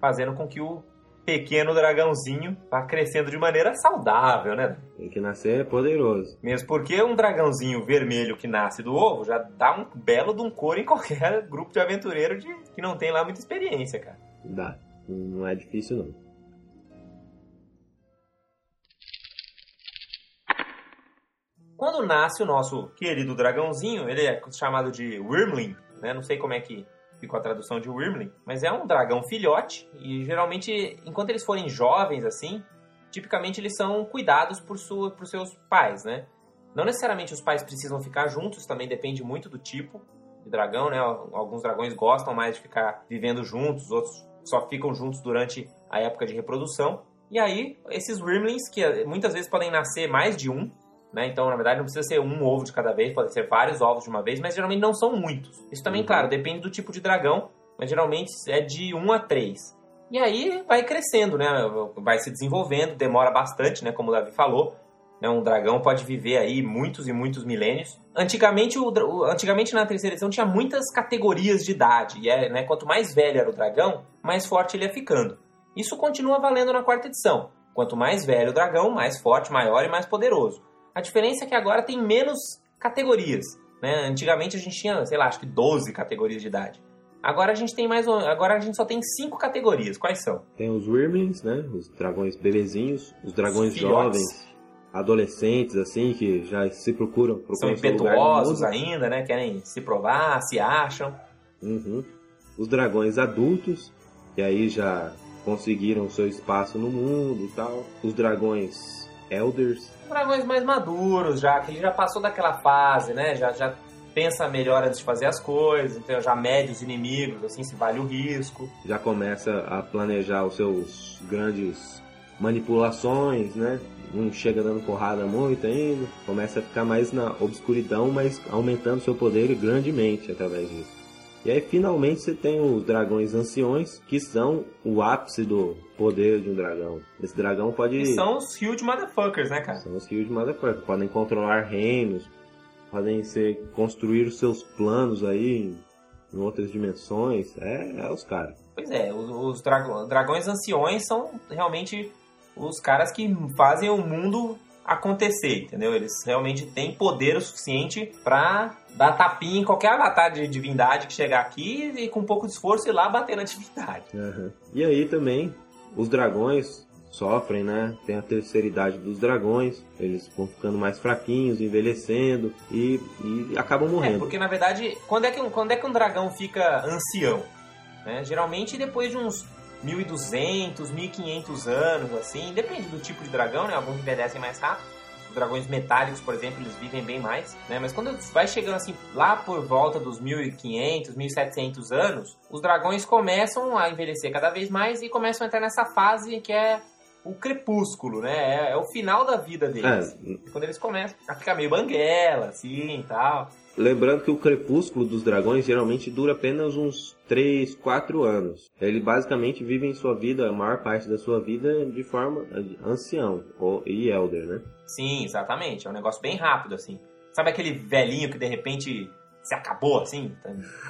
fazendo com que o pequeno dragãozinho vá crescendo de maneira saudável, né? Tem que nascer poderoso. Mesmo porque um dragãozinho vermelho que nasce do ovo já dá um belo de um couro em qualquer [LAUGHS] grupo de aventureiro de, que não tem lá muita experiência, cara. Dá. Não é difícil não. Quando nasce o nosso querido dragãozinho, ele é chamado de Wyrmling, né? Não sei como é que ficou a tradução de Wyrmling, mas é um dragão filhote e geralmente, enquanto eles forem jovens assim, tipicamente eles são cuidados por, sua, por seus pais, né? Não necessariamente os pais precisam ficar juntos, também depende muito do tipo de dragão, né? Alguns dragões gostam mais de ficar vivendo juntos, outros só ficam juntos durante a época de reprodução. E aí, esses Wyrmlings, que eh, muitas vezes podem nascer mais de um, né? Então, na verdade, não precisa ser um ovo de cada vez, pode ser vários ovos de uma vez, mas geralmente não são muitos. Isso também, Uhum. claro, depende do tipo de dragão, mas geralmente é de um a três. E aí vai crescendo, né? Vai se desenvolvendo, demora bastante, né? Como o Davi falou. Né? Um dragão pode viver aí muitos e muitos milênios. Antigamente, o- antigamente na terceira edição tinha muitas categorias de idade. E é, né? Quanto mais velho era o dragão, mais forte ele ia ficando. Isso continua valendo na quarta edição. Quanto mais velho o dragão, mais forte, maior e mais poderoso. A diferença é que agora tem menos categorias. Né? Antigamente a gente tinha, sei lá, acho que 12 categorias de idade. Agora a gente tem mais. um- Agora a gente só tem cinco categorias. Quais são? Tem os Wyrmlings, né? Os dragões bebezinhos, os dragões Os jovens, adolescentes, assim, que já se procuram, São procuram no impetuosos ainda, né? Querem se provar, se acham. Uhum. Os dragões adultos, que aí já conseguiram seu espaço no mundo e tal. Os dragões elders, Dragões mais maduros já, que já passou daquela fase, né? Já, já pensa melhor antes de fazer as coisas, então já mede os inimigos, assim, se vale o risco. já começa a planejar os seus grandes manipulações, né? Não chega dando porrada muito ainda, começa a ficar mais na obscuridão, mas aumentando seu poder grandemente através disso. E aí finalmente você tem os dragões anciões, que são o ápice do poder de um dragão. Esse dragão pode E são os huge motherfuckers, né, cara? são os Huge Motherfuckers. Podem controlar reinos, podem ser construir os seus planos aí em, outras dimensões. É, é os caras. Pois é, os, os drago- dragões anciões são realmente os caras que fazem o mundo acontecer, entendeu? Eles realmente têm poder o suficiente pra dar tapinha em qualquer avatar de divindade que chegar aqui e com um pouco de esforço ir lá bater na divindade. Aham. E aí também os dragões sofrem, né? Tem a terceira idade dos dragões, eles vão ficando mais fraquinhos, envelhecendo e, e acabam É, morrendo. porque na verdade, quando é que um, quando é que um dragão fica ancião? Né? Geralmente depois de uns 1200, 1500 anos, assim, depende do tipo de dragão, né? Alguns envelhecem mais rápido. Dragões metálicos, por exemplo, eles vivem bem mais, né? Mas quando vai chegando assim lá por volta dos 1500, 1700 anos, os dragões começam a envelhecer cada vez mais e começam a entrar nessa fase que é o crepúsculo, né? É, é o final da vida deles. É, Quando eles começam a ficar meio banguela, assim, e tal. Lembrando que o crepúsculo dos dragões geralmente dura apenas uns 3, 4 anos. Ele basicamente vive em sua vida, a maior parte da sua vida, de forma ancião ou, e elder, né? Sim, exatamente. É um negócio bem rápido, assim. Sabe aquele velhinho que de repente se acabou, assim?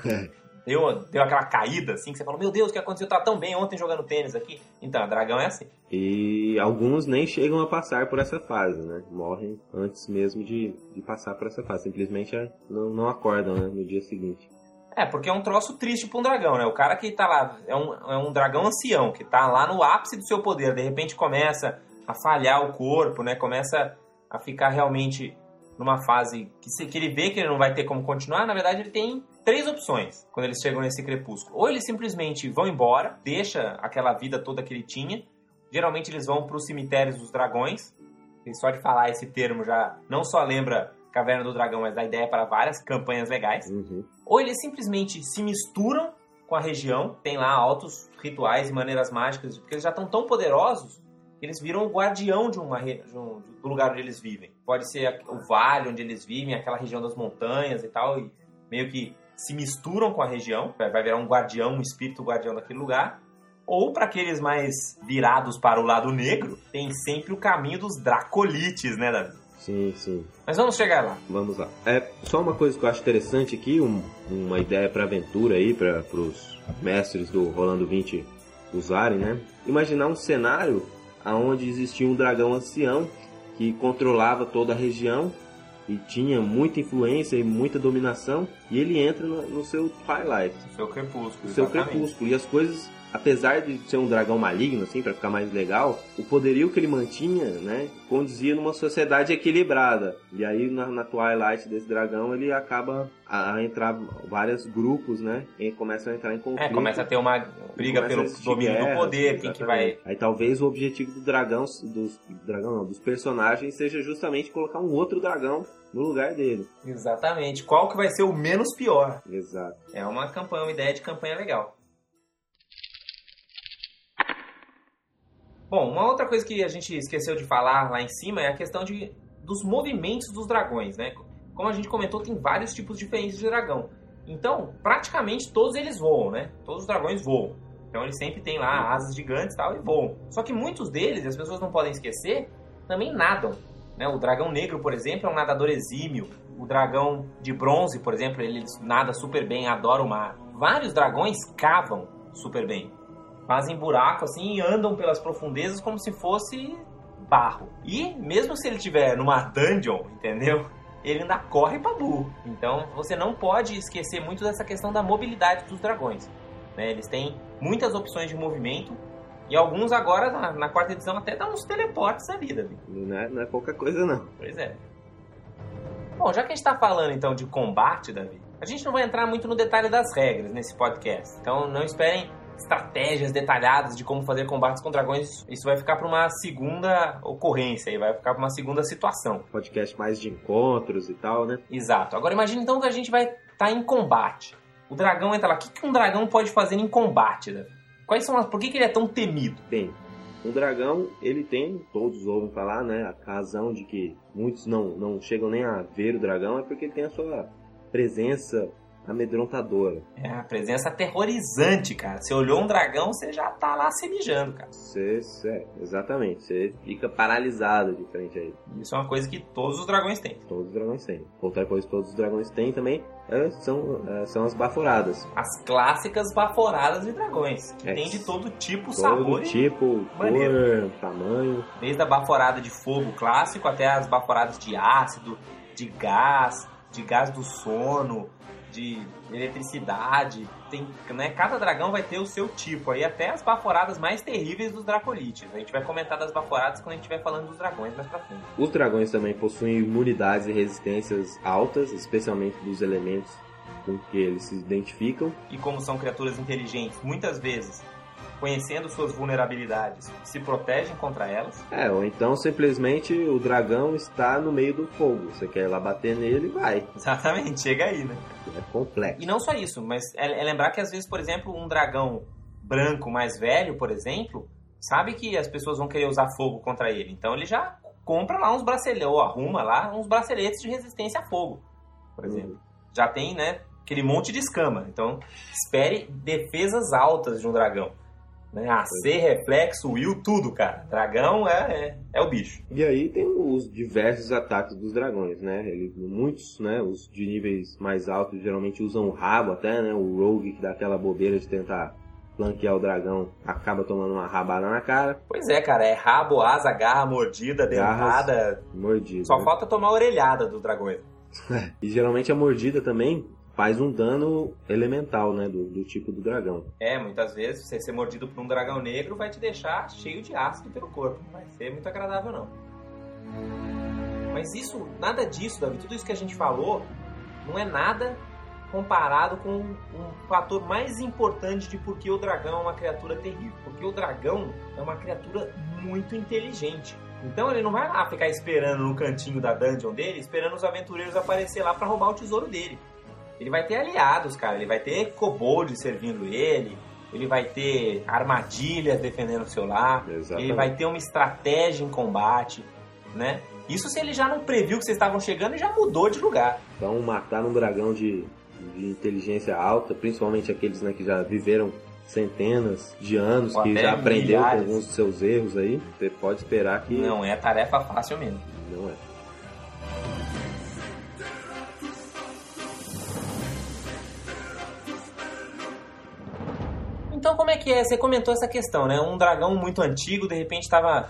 [LAUGHS] Deu, deu aquela caída, assim, que você falou, meu Deus, o que aconteceu? Tá tão bem ontem jogando tênis aqui. Então, dragão é assim. E alguns nem chegam a passar por essa fase, né? Morrem antes mesmo de, de passar por essa fase. Simplesmente é, não, não acordam né? no dia seguinte. É, porque é um troço triste pra um dragão, né? O cara que tá lá, é um, é um dragão ancião, que tá lá no ápice do seu poder, de repente começa a falhar o corpo, né? Começa a ficar realmente numa fase que, se, que ele vê que ele não vai ter como continuar, na verdade ele tem três opções quando eles chegam nesse crepúsculo. Ou eles simplesmente vão embora, deixa aquela vida toda que ele tinha. Geralmente eles vão para os cemitérios dos dragões. E só de falar esse termo já não só lembra Caverna do Dragão, mas dá ideia para várias campanhas legais. Uhum. Ou eles simplesmente se misturam com a região, tem lá altos rituais e maneiras mágicas, porque eles já estão tão poderosos eles viram o guardião de uma de um- do lugar onde eles vivem. Pode ser o vale onde eles vivem, aquela região das montanhas e tal, e meio que se misturam com a região, vai vai virar um guardião, um espírito guardião daquele lugar. Ou para aqueles mais virados para o lado negro, tem sempre o caminho dos dracolites, né, Davi? Sim, sim. Mas vamos chegar lá. Vamos lá. É só uma coisa que eu acho interessante aqui, um- uma ideia para aventura aí para os mestres do Rolando 20 usarem, né? Imaginar um cenário aonde existia um dragão ancião que controlava toda a região e tinha muita influência e muita dominação e ele entra no, no seu twilight, seu crepúsculo. no seu crepúsculo e as coisas apesar de ser um dragão maligno, assim, para ficar mais legal, o poderio que ele mantinha, né, conduzia numa sociedade equilibrada. E aí, na, na Twilight desse dragão, ele acaba a, a entrar vários grupos, né, e começam a entrar em conflito. É, começa a ter uma briga Começa pelo domínio do guerras, poder, quem que vai... Aí talvez o objetivo do dragão, dos dragão não, dos personagens seja justamente colocar um outro dragão no lugar dele. Exatamente. Qual que vai ser o menos pior? Exato. É uma campanha, uma ideia de campanha legal. Bom, uma outra coisa que a gente esqueceu de falar lá em cima é a questão de, dos movimentos dos dragões, né? Como a gente comentou, tem vários tipos diferentes de dragão. Então, praticamente todos eles voam, né? Todos os dragões voam. Então eles sempre têm lá asas gigantes e tal e voam. Só que muitos deles, as pessoas não podem esquecer, também nadam. Né? O dragão negro, por exemplo, é um nadador exímio. O dragão de bronze, por exemplo, ele nada super bem, adora o mar. Vários dragões cavam super bem. Fazem buraco assim e andam pelas profundezas como se fosse barro. E mesmo se ele estiver numa dungeon, entendeu? Ele ainda corre pra burro. Então você não pode esquecer muito dessa questão da mobilidade dos dragões. né? Eles têm muitas opções de movimento e alguns agora, na, na quarta edição, até dão uns teleportes à vida. Não é, não é pouca coisa, não. Pois é. Bom, já que a gente está falando então de combate, Davi, a gente não vai entrar muito no detalhe das regras nesse podcast. Então não esperem estratégias detalhadas de como fazer combates com dragões. Isso vai ficar para uma segunda ocorrência e vai ficar para uma segunda situação. Podcast mais de encontros e tal, né? Exato. Agora imagine então que a gente vai estar em combate. O dragão entra lá. O que, que um dragão pode fazer em combate, Davi? Quais são as... Por que, que ele é tão temido? Bem, um dragão, ele tem, todos ouvem falar, né? A razão de que muitos não, não chegam nem a ver o dragão é porque ele tem a sua presença amedrontadora. É a presença aterrorizante, cara. Você olhou um dragão, você já tá lá se mijando, cara. Você, é, exatamente, você fica paralisado de frente a ele. Isso é uma coisa que todos os dragões têm. Todos os dragões têm. Outra coisa que todos os dragões têm também é, são, é, são as baforadas. As clássicas baforadas de dragões, que É. tem de todo tipo, Todo sabor, tipo, cor, tamanho. desde a baforada de fogo clássico até as baforadas de ácido, de gás, de gás do sono, de eletricidade. Tem, né, cada dragão vai ter o seu tipo aí, até as baforadas mais terríveis dos Dracolites. A gente vai comentar das baforadas quando a gente estiver falando dos dragões mais pra frente. Os dragões também possuem imunidades e resistências altas, especialmente dos elementos com que eles se identificam. E como são criaturas inteligentes, muitas vezes conhecendo suas vulnerabilidades, se protegem contra elas. É, ou então simplesmente o dragão está no meio do fogo. Você quer ir lá bater nele, vai. Exatamente, chega aí, né? É complexo. E não só isso, mas é, é lembrar que às vezes, por exemplo, um dragão branco mais velho, por exemplo, sabe que as pessoas vão querer usar fogo contra ele. Então ele já compra lá uns braceletes, ou arruma lá uns braceletes de resistência a fogo, por exemplo. Uhum. Já tem, né, aquele monte de escama. Então, espere defesas altas de um dragão. Né? AC, reflexo, will, tudo, cara. Dragão é, é, é, o bicho. E aí tem os diversos ataques dos dragões, né? Ele, muitos, né? Os de níveis mais altos geralmente usam o rabo até, né? O rogue que dá aquela bobeira de tentar flanquear o dragão acaba tomando uma rabada na cara. Pois é, cara, é rabo, asa, garra, mordida, dentada. Mordida. Só né? falta tomar a orelhada dos dragões. [LAUGHS] e geralmente a mordida também faz um dano elemental, né, do, do, tipo do dragão. É, muitas vezes você ser mordido por um dragão negro vai te deixar cheio de ácido pelo corpo. Não vai ser muito agradável, não. Mas isso, nada disso, Davi, tudo isso que a gente falou, não é nada comparado com um fator mais importante de por que o dragão é uma criatura terrível. Porque o dragão é uma criatura muito inteligente. Então ele não vai lá ficar esperando no cantinho da dungeon dele, esperando os aventureiros aparecer lá para roubar o tesouro dele ele vai ter aliados, cara. Ele vai ter kobolds servindo ele. Ele vai ter armadilhas defendendo o seu lar. Exatamente. Ele vai ter uma estratégia em combate, né? Isso se ele já não previu que vocês estavam chegando e já mudou de lugar. Então, matar um dragão de, de inteligência alta, principalmente aqueles né, que já viveram centenas de anos, Ou que já aprendeu milhares. com alguns dos seus erros aí, você pode esperar que... Não é tarefa fácil mesmo. Não é. Então como é que é? Você comentou essa questão, né? Um dragão muito antigo, de repente estava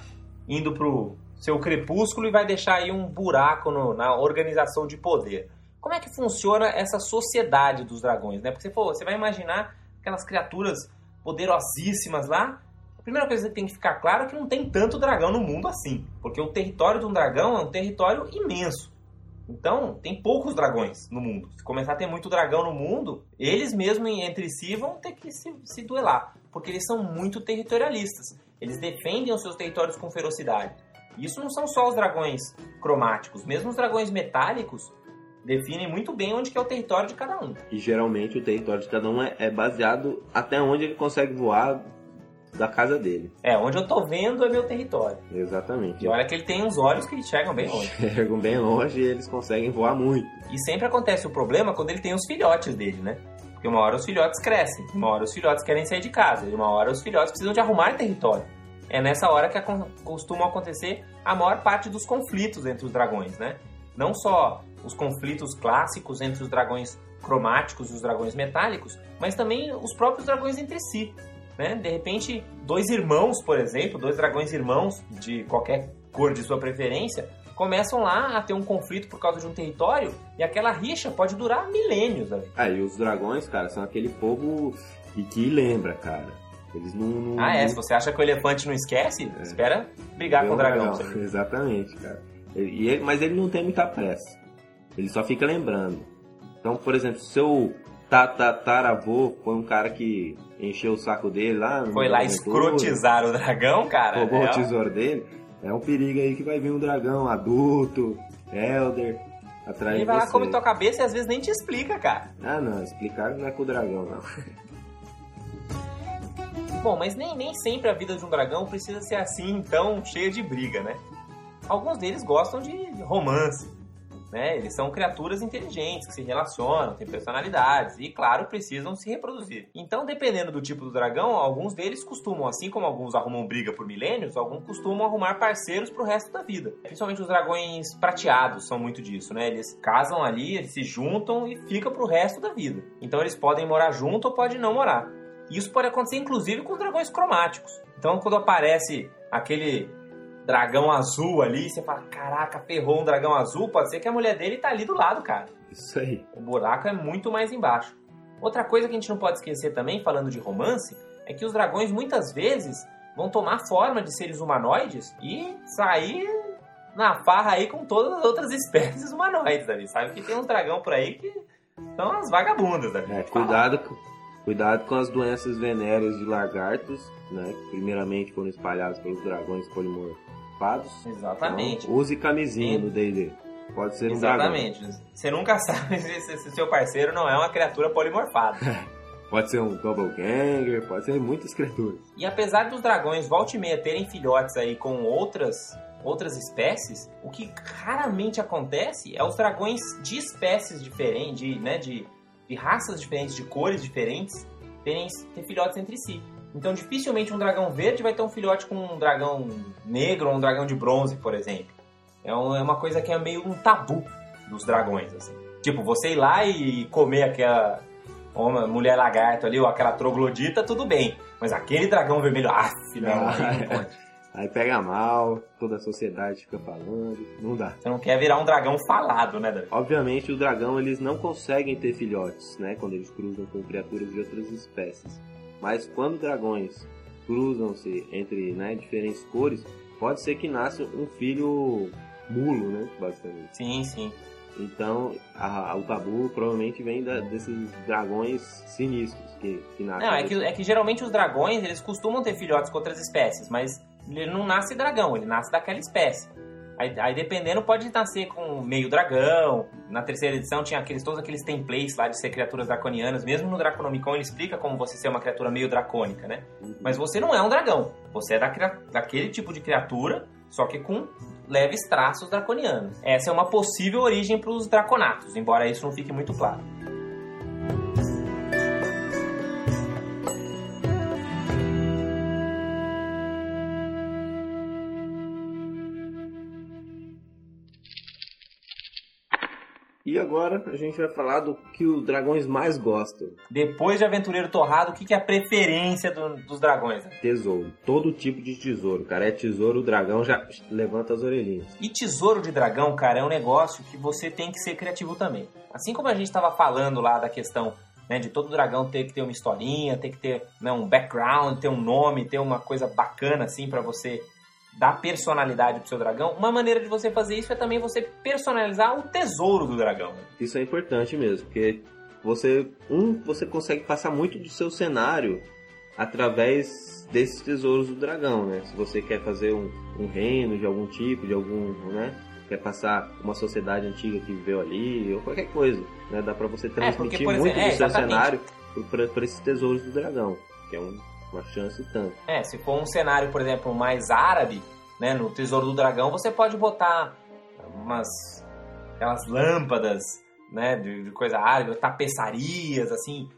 indo pro seu crepúsculo e vai deixar aí um buraco no, na organização de poder. Como é que funciona essa sociedade dos dragões, né? Porque pô, você vai imaginar aquelas criaturas poderosíssimas lá. A primeira coisa que tem que ficar claro é que não tem tanto dragão no mundo assim, porque o território de um dragão é um território imenso. Então, tem poucos dragões no mundo. Se começar a ter muito dragão no mundo, eles mesmos entre si vão ter que se, se duelar, porque eles são muito territorialistas. Eles defendem os seus territórios com ferocidade. Isso não são só os dragões cromáticos, mesmo os dragões metálicos definem muito bem onde é o território de cada um. E geralmente o território de cada um é, é baseado até onde ele consegue voar da casa dele. É, onde eu tô vendo é meu território. Exatamente. E olha que ele tem uns olhos que enxergam bem longe. [LAUGHS] Enxergam bem longe e eles conseguem voar muito. E sempre acontece o problema quando ele tem os filhotes dele, né? Porque uma hora os filhotes crescem, uma hora os filhotes querem sair de casa, e uma hora os filhotes precisam de arrumar território. É nessa hora que costumam acontecer a maior parte dos conflitos entre os dragões, né? Não só os conflitos clássicos entre os dragões cromáticos e os dragões metálicos, mas também os próprios dragões entre si. Né? De repente, dois irmãos, por exemplo, dois dragões irmãos de qualquer cor de sua preferência, começam lá a ter um conflito por causa de um território e aquela rixa pode durar milênios. Ali. Ah, e os dragões, cara, são aquele povo e que lembra, cara. Eles não, não, Ah, é? Se você acha que o elefante não esquece, é. espera brigar com o dragão. dragão. [LAUGHS] Exatamente, cara. E ele, mas ele não tem muita pressa. Ele só fica lembrando. Então, por exemplo, seu tataravô foi um cara que encheu o saco dele lá. Foi lá escrotizar o dragão, cara. Roubou é. o tesouro dele. É um perigo aí que vai vir um dragão adulto, elder, atrás Ele vai lá, come tua cabeça e às vezes nem te explica, cara. Ah, não. Explicar não é com o dragão, não. [LAUGHS] Bom, mas nem, nem sempre a vida de um dragão precisa ser assim, tão cheia de briga, né? Alguns deles gostam de romance, né? Eles são criaturas inteligentes, que se relacionam, têm personalidades e, claro, precisam se reproduzir. Então, dependendo do tipo do dragão, alguns deles costumam, assim como alguns arrumam briga por milênios, alguns costumam arrumar parceiros pro resto da vida. Principalmente os dragões prateados são muito disso, né? Eles casam ali, eles se juntam e ficam pro resto da vida. Então, eles podem morar junto ou podem não morar. Isso pode acontecer inclusive com os dragões cromáticos. Então, quando aparece aquele dragão azul ali, você fala, caraca, ferrou um dragão azul, pode ser que a mulher dele tá ali do lado, cara. Isso aí. O buraco é muito mais embaixo. Outra coisa que a gente não pode esquecer também, falando de romance, é que os dragões muitas vezes vão tomar forma de seres humanoides e sair na farra aí com todas as outras espécies [LAUGHS] humanoides, Davi. Sabe que tem uns dragão por aí que são as vagabundas, Davi. É, cuidado, com, cuidado com as doenças venéreas de lagartos, né? que Primeiramente foram espalhadas pelos dragões polimorfados. Exatamente. Então, use camisinha no D&D. Pode ser um dragão. Exatamente. Você nunca [LAUGHS] sabe se, se- se seu parceiro não é uma criatura polimorfada. [LAUGHS] Pode ser um doppelganger, pode ser muitas criaturas. E apesar dos dragões volta e meia terem filhotes aí com outras outras espécies, o que raramente acontece é os dragões de espécies diferentes, de, né, de, de raças diferentes, de cores diferentes, terem ter filhotes entre si. Então dificilmente um dragão verde vai ter um filhote com um dragão negro ou um dragão de bronze, por exemplo. É é uma coisa que é meio um tabu dos dragões, assim. Tipo, você ir lá e comer aquela uma mulher lagarto ali, ou aquela troglodita, tudo bem. Mas aquele dragão vermelho, ah, não, aí não pode. Aí pega mal, toda a sociedade fica falando, não dá. Você não quer virar um dragão falado, né, Davi? Obviamente, o dragão eles não conseguem ter filhotes, né? Quando eles cruzam com criaturas de outras espécies. Mas quando dragões cruzam-se entre né, diferentes cores, pode ser que nasça um filho mulo, né? Basicamente. Sim, sim. Então, a- a- o tabu provavelmente vem da- desses dragões sinistros que, que nascem. Não, é que, é que geralmente os dragões, eles costumam ter filhotes com outras espécies, mas ele não nasce dragão, ele nasce daquela espécie. Aí, aí dependendo, pode nascer com meio dragão. Na terceira edição tinha aqueles, todos aqueles templates lá de ser criaturas draconianas. Mesmo no Draconomicon ele explica como você ser uma criatura meio dracônica, né? Uhum. Mas você não é um dragão. Você é da daquele tipo de criatura, só que com leves traços draconianos. Essa é uma possível origem para os draconatos, embora isso não fique muito claro. E agora a gente vai falar do que os dragões mais gostam. Depois de Aventureiro Torrado, o que, que é a preferência do- dos dragões? né? Tesouro. Todo tipo de tesouro, cara. É tesouro, o dragão já levanta as orelhinhas. E tesouro de dragão, cara, é um negócio que você tem que ser criativo também. Assim como a gente estava falando lá da questão né, de todo dragão ter que ter uma historinha, ter que ter né, um background, ter um nome, ter uma coisa bacana assim para você dar personalidade pro seu dragão. Uma maneira de você fazer isso é também você personalizar o tesouro do dragão. Isso é importante mesmo, porque você, um, você consegue passar muito do seu cenário através desses tesouros do dragão, né? Se você quer fazer um, um reino de algum tipo, de algum, né? Quer passar uma sociedade antiga que viveu ali, ou qualquer coisa, né? Dá pra você transmitir por muito exemplo- é, do seu exatamente. cenário pra esses tesouros do dragão, que é um- uma chance tanto. É, se for um cenário, por exemplo, mais árabe, né, no Tesouro do Dragão, você pode botar umas aquelas lâmpadas, né, de, de coisa árabe, tapeçarias, assim,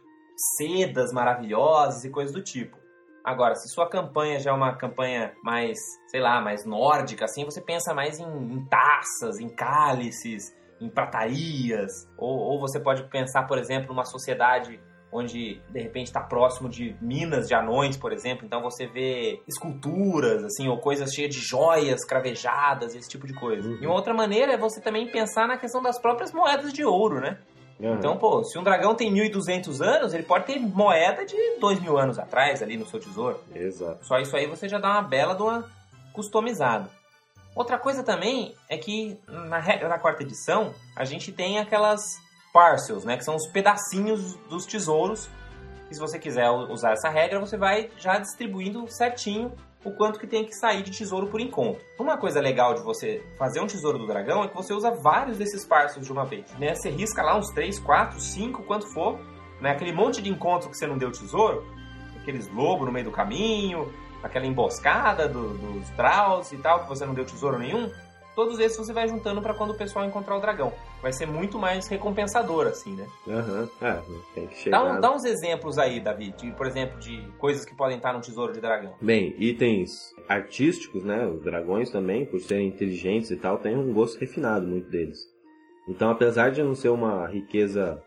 sedas maravilhosas e coisas do tipo. Agora, se sua campanha já é uma campanha mais, sei lá, mais nórdica, assim, você pensa mais em, em taças, em cálices, em pratarias, ou, ou você pode pensar, por exemplo, numa sociedade onde de repente está próximo de minas de anões, por exemplo, então você vê esculturas, assim, ou coisas cheias de joias cravejadas, esse tipo de coisa. Uhum. E uma outra maneira é você também pensar na questão das próprias moedas de ouro, né? Aham. Então, pô, se um dragão tem 1.200 anos, ele pode ter moeda de 2.000 anos atrás ali no seu tesouro. Exato. Só isso aí você já dá uma bela de uma customizada. Outra coisa também é que na da quarta edição, a gente tem aquelas parcels, né, que são os pedacinhos dos tesouros. E se você quiser usar essa regra, você vai já distribuindo certinho o quanto que tem que sair de tesouro por encontro. Uma coisa legal de você fazer um tesouro do dragão é que você usa vários desses parcels de uma vez. Né? Você risca lá uns 3, 4, 5, quanto for. Né? Aquele monte de encontro que você não deu tesouro, aqueles lobos no meio do caminho, aquela emboscada do- dos Draus e tal, que você não deu tesouro nenhum. Todos esses você vai juntando para quando o pessoal encontrar o dragão. Vai ser muito mais recompensador, assim, né? Aham. É, tem que chegar. Dá, um- dá uns exemplos aí, Davi, de, por exemplo, de coisas que podem estar no tesouro de dragão. Bem, itens artísticos, né? Os dragões também, por serem inteligentes e tal, têm um gosto refinado, muito deles. Então, apesar de não ser uma riqueza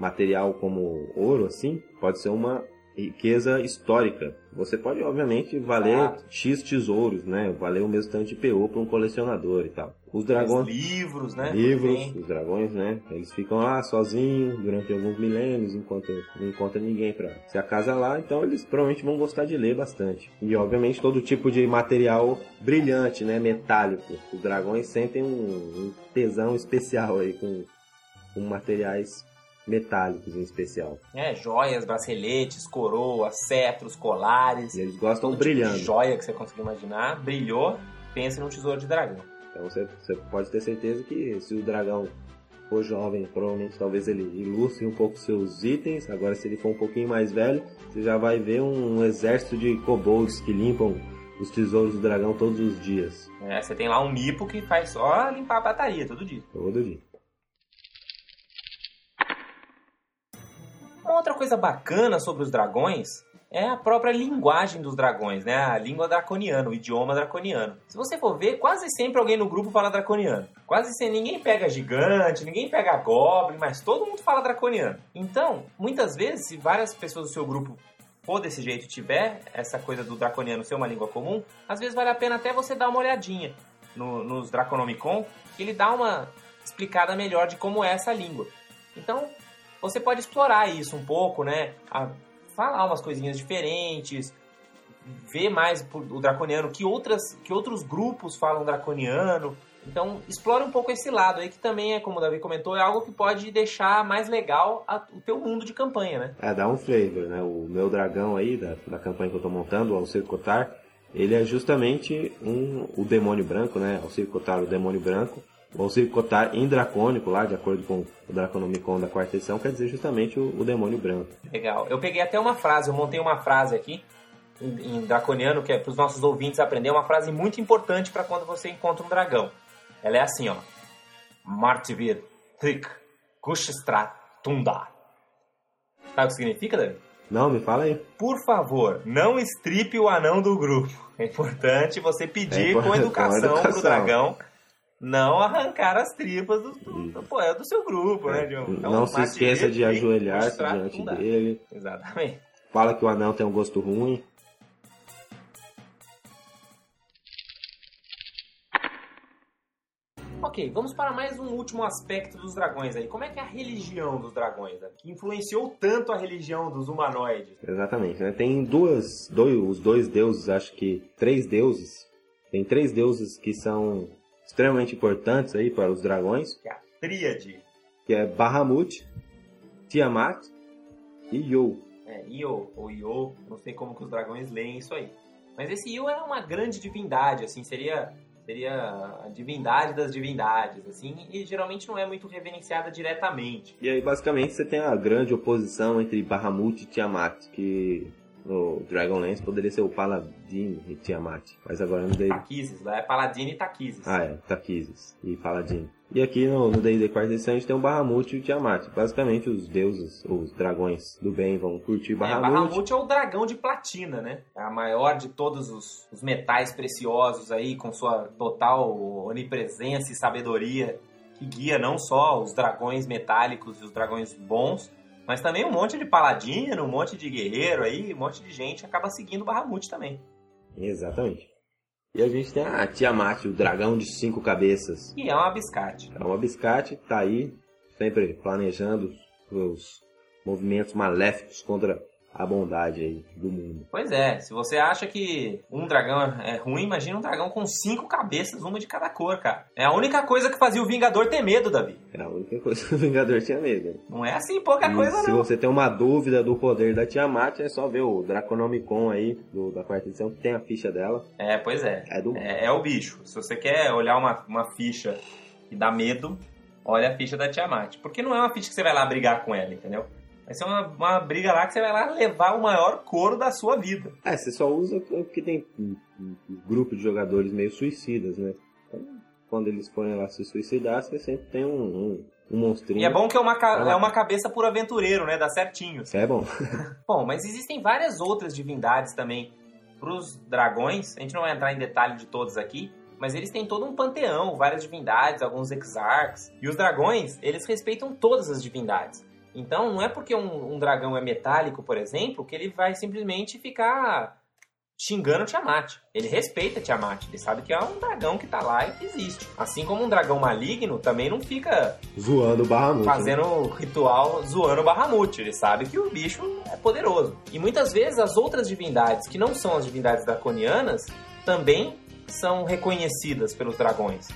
material como ouro, assim, pode ser uma riqueza histórica. Você pode, obviamente, valer Exato. X tesouros, né? Valer o mesmo tanto de PO para um colecionador e tal. Os dragões. Livros, né? Livros, os dragões, né? Eles ficam lá sozinhos durante alguns milênios, enquanto não encontra ninguém pra se acasalar, então eles provavelmente vão gostar de ler bastante. E obviamente todo tipo de material brilhante, né? Metálico. Os dragões sentem um, um tesão especial aí com, com materiais metálicos em especial. É, joias, braceletes, coroas, cetros, colares. E eles gostam tipo de brilhando. joia que você conseguir imaginar. Brilhou, pense num tesouro de dragão. Então você, você pode ter certeza que se o dragão for jovem, provavelmente talvez ele ilustre um pouco seus itens. Agora, se ele for um pouquinho mais velho, você já vai ver um, exército de kobolds que limpam os tesouros do dragão todos os dias. É, você tem lá um mipo que faz só limpar a bataria todo dia. Todo dia. Uma outra coisa bacana sobre os dragões é a própria linguagem dos dragões, né? A língua draconiana, o idioma draconiano. Se você for ver, quase sempre alguém no grupo fala draconiano. Quase sempre ninguém pega gigante, ninguém pega goblin, mas todo mundo fala draconiano. Então, muitas vezes, se várias pessoas do seu grupo for desse jeito tiver essa coisa do draconiano ser uma língua comum, às vezes vale a pena até você dar uma olhadinha no- nos Draconomicon, que ele dá uma explicada melhor de como é essa língua. Então, você pode explorar isso um pouco, né? A falar umas coisinhas diferentes, ver mais o draconiano, que, outras, que outros grupos falam draconiano. Então, explore um pouco esse lado aí, que também é, como o Davi comentou, é algo que pode deixar mais legal a- o teu mundo de campanha, né? É, dá um flavor, né? O meu dragão aí, da, da campanha que eu tô montando, o Alcir Cotar, ele é justamente um, o demônio branco, né? Alcir Cotar, o demônio branco. O Alcir Cotar em dracônico, lá, de acordo com o Draconomicon da quarta edição, quer dizer justamente o, o demônio branco. Legal. Eu peguei até uma frase, eu montei uma frase aqui em, em draconiano, que é para os nossos ouvintes aprender, uma frase muito importante para quando você encontra um dragão. Ela é assim, ó. Martivir Trik Kushstrat Tundar. Sabe o que significa, Davi? Não, me fala aí. Por favor, não estripe o anão do grupo. É importante você pedir É com importante, educação, com educação. pro dragão não arrancar as tripas do, do, do, é do seu grupo, né? John? Então, não se esqueça de Kushstrat diante dele. Exatamente. Fala que o anão tem um gosto ruim. Ok, vamos para mais um último aspecto dos dragões aí. Como é que é a religião dos dragões? né? Que influenciou tanto a religião dos humanoides? Exatamente, né? Tem duas, dois, os dois deuses, acho que três deuses. Tem três deuses que são extremamente importantes aí para os dragões, Que é a tríade. que é Bahamut, Tiamat e Io. É, Io ou Io, não sei como que os dragões leem isso aí. Mas esse Io é uma grande divindade, assim, seria seria a divindade das divindades, assim, e geralmente não é muito reverenciada diretamente. E aí basicamente você tem a grande oposição entre Bahamut e Tiamat, que no Dragonlance poderia ser o Paladin e Tiamat, mas agora no D&D... Taquises, lá é Paladino e Taquises. Ah, é, Taquises e Paladin. E aqui no D&D quarta edição a gente tem o Bahamut e o Tiamat. Basicamente os deuses, os dragões do bem vão curtir É, Bahamut. Bahamut é o dragão de platina, né? É a maior de todos os, os metais preciosos aí, com sua total onipresença e sabedoria, que guia não só os dragões metálicos e os dragões bons, mas também um monte de paladino, um monte de guerreiro aí, um monte de gente acaba seguindo o Bahamut também. Exatamente. E a gente tem a Tiamat, o dragão de cinco cabeças. E é uma biscate. É uma biscate, tá aí, sempre planejando os movimentos maléficos contra a bondade aí do mundo. Pois é, se você acha que um dragão é ruim, imagina um dragão com cinco cabeças, uma de cada cor, cara. É a única coisa que fazia o Vingador ter medo, Davi. É a única coisa que o Vingador tinha medo. Não é assim pouca E coisa, se não. você tem uma dúvida do poder da Tiamat, é só ver o Draconomicon aí, do, da quarta edição, que tem a ficha dela. É, pois é. É do É, é o bicho. Se você quer olhar uma, uma ficha que dá medo, olha a ficha da Tiamat. Porque não é uma ficha que você vai lá brigar com ela, entendeu? Vai ser uma, uma briga lá que você vai lá levar o maior couro da sua vida. É, você só usa porque tem um, um- um grupo de jogadores meio suicidas, né? Então, quando eles forem lá se suicidar, você sempre tem um, um, um monstrinho. E é bom que é uma, Ah. é uma cabeça por aventureiro, né? Dá certinho. É bom. [LAUGHS] Bom, mas existem várias outras divindades também pros dragões. A gente não vai entrar em detalhe de todos aqui, mas eles têm todo um panteão, várias divindades, alguns exarchs. E os dragões, eles respeitam todas as divindades. Então, não é porque um, um dragão é metálico, por exemplo, que ele vai simplesmente ficar xingando Tiamat. Ele respeita Tiamat, ele sabe que é um dragão que tá lá e que existe. Assim como um dragão maligno também não fica Zoando o Bahamut. né? fazendo ritual zoando o Bahamut. Ele sabe que o bicho é poderoso. E muitas vezes as outras divindades, que não são as divindades draconianas, também são reconhecidas pelos dragões.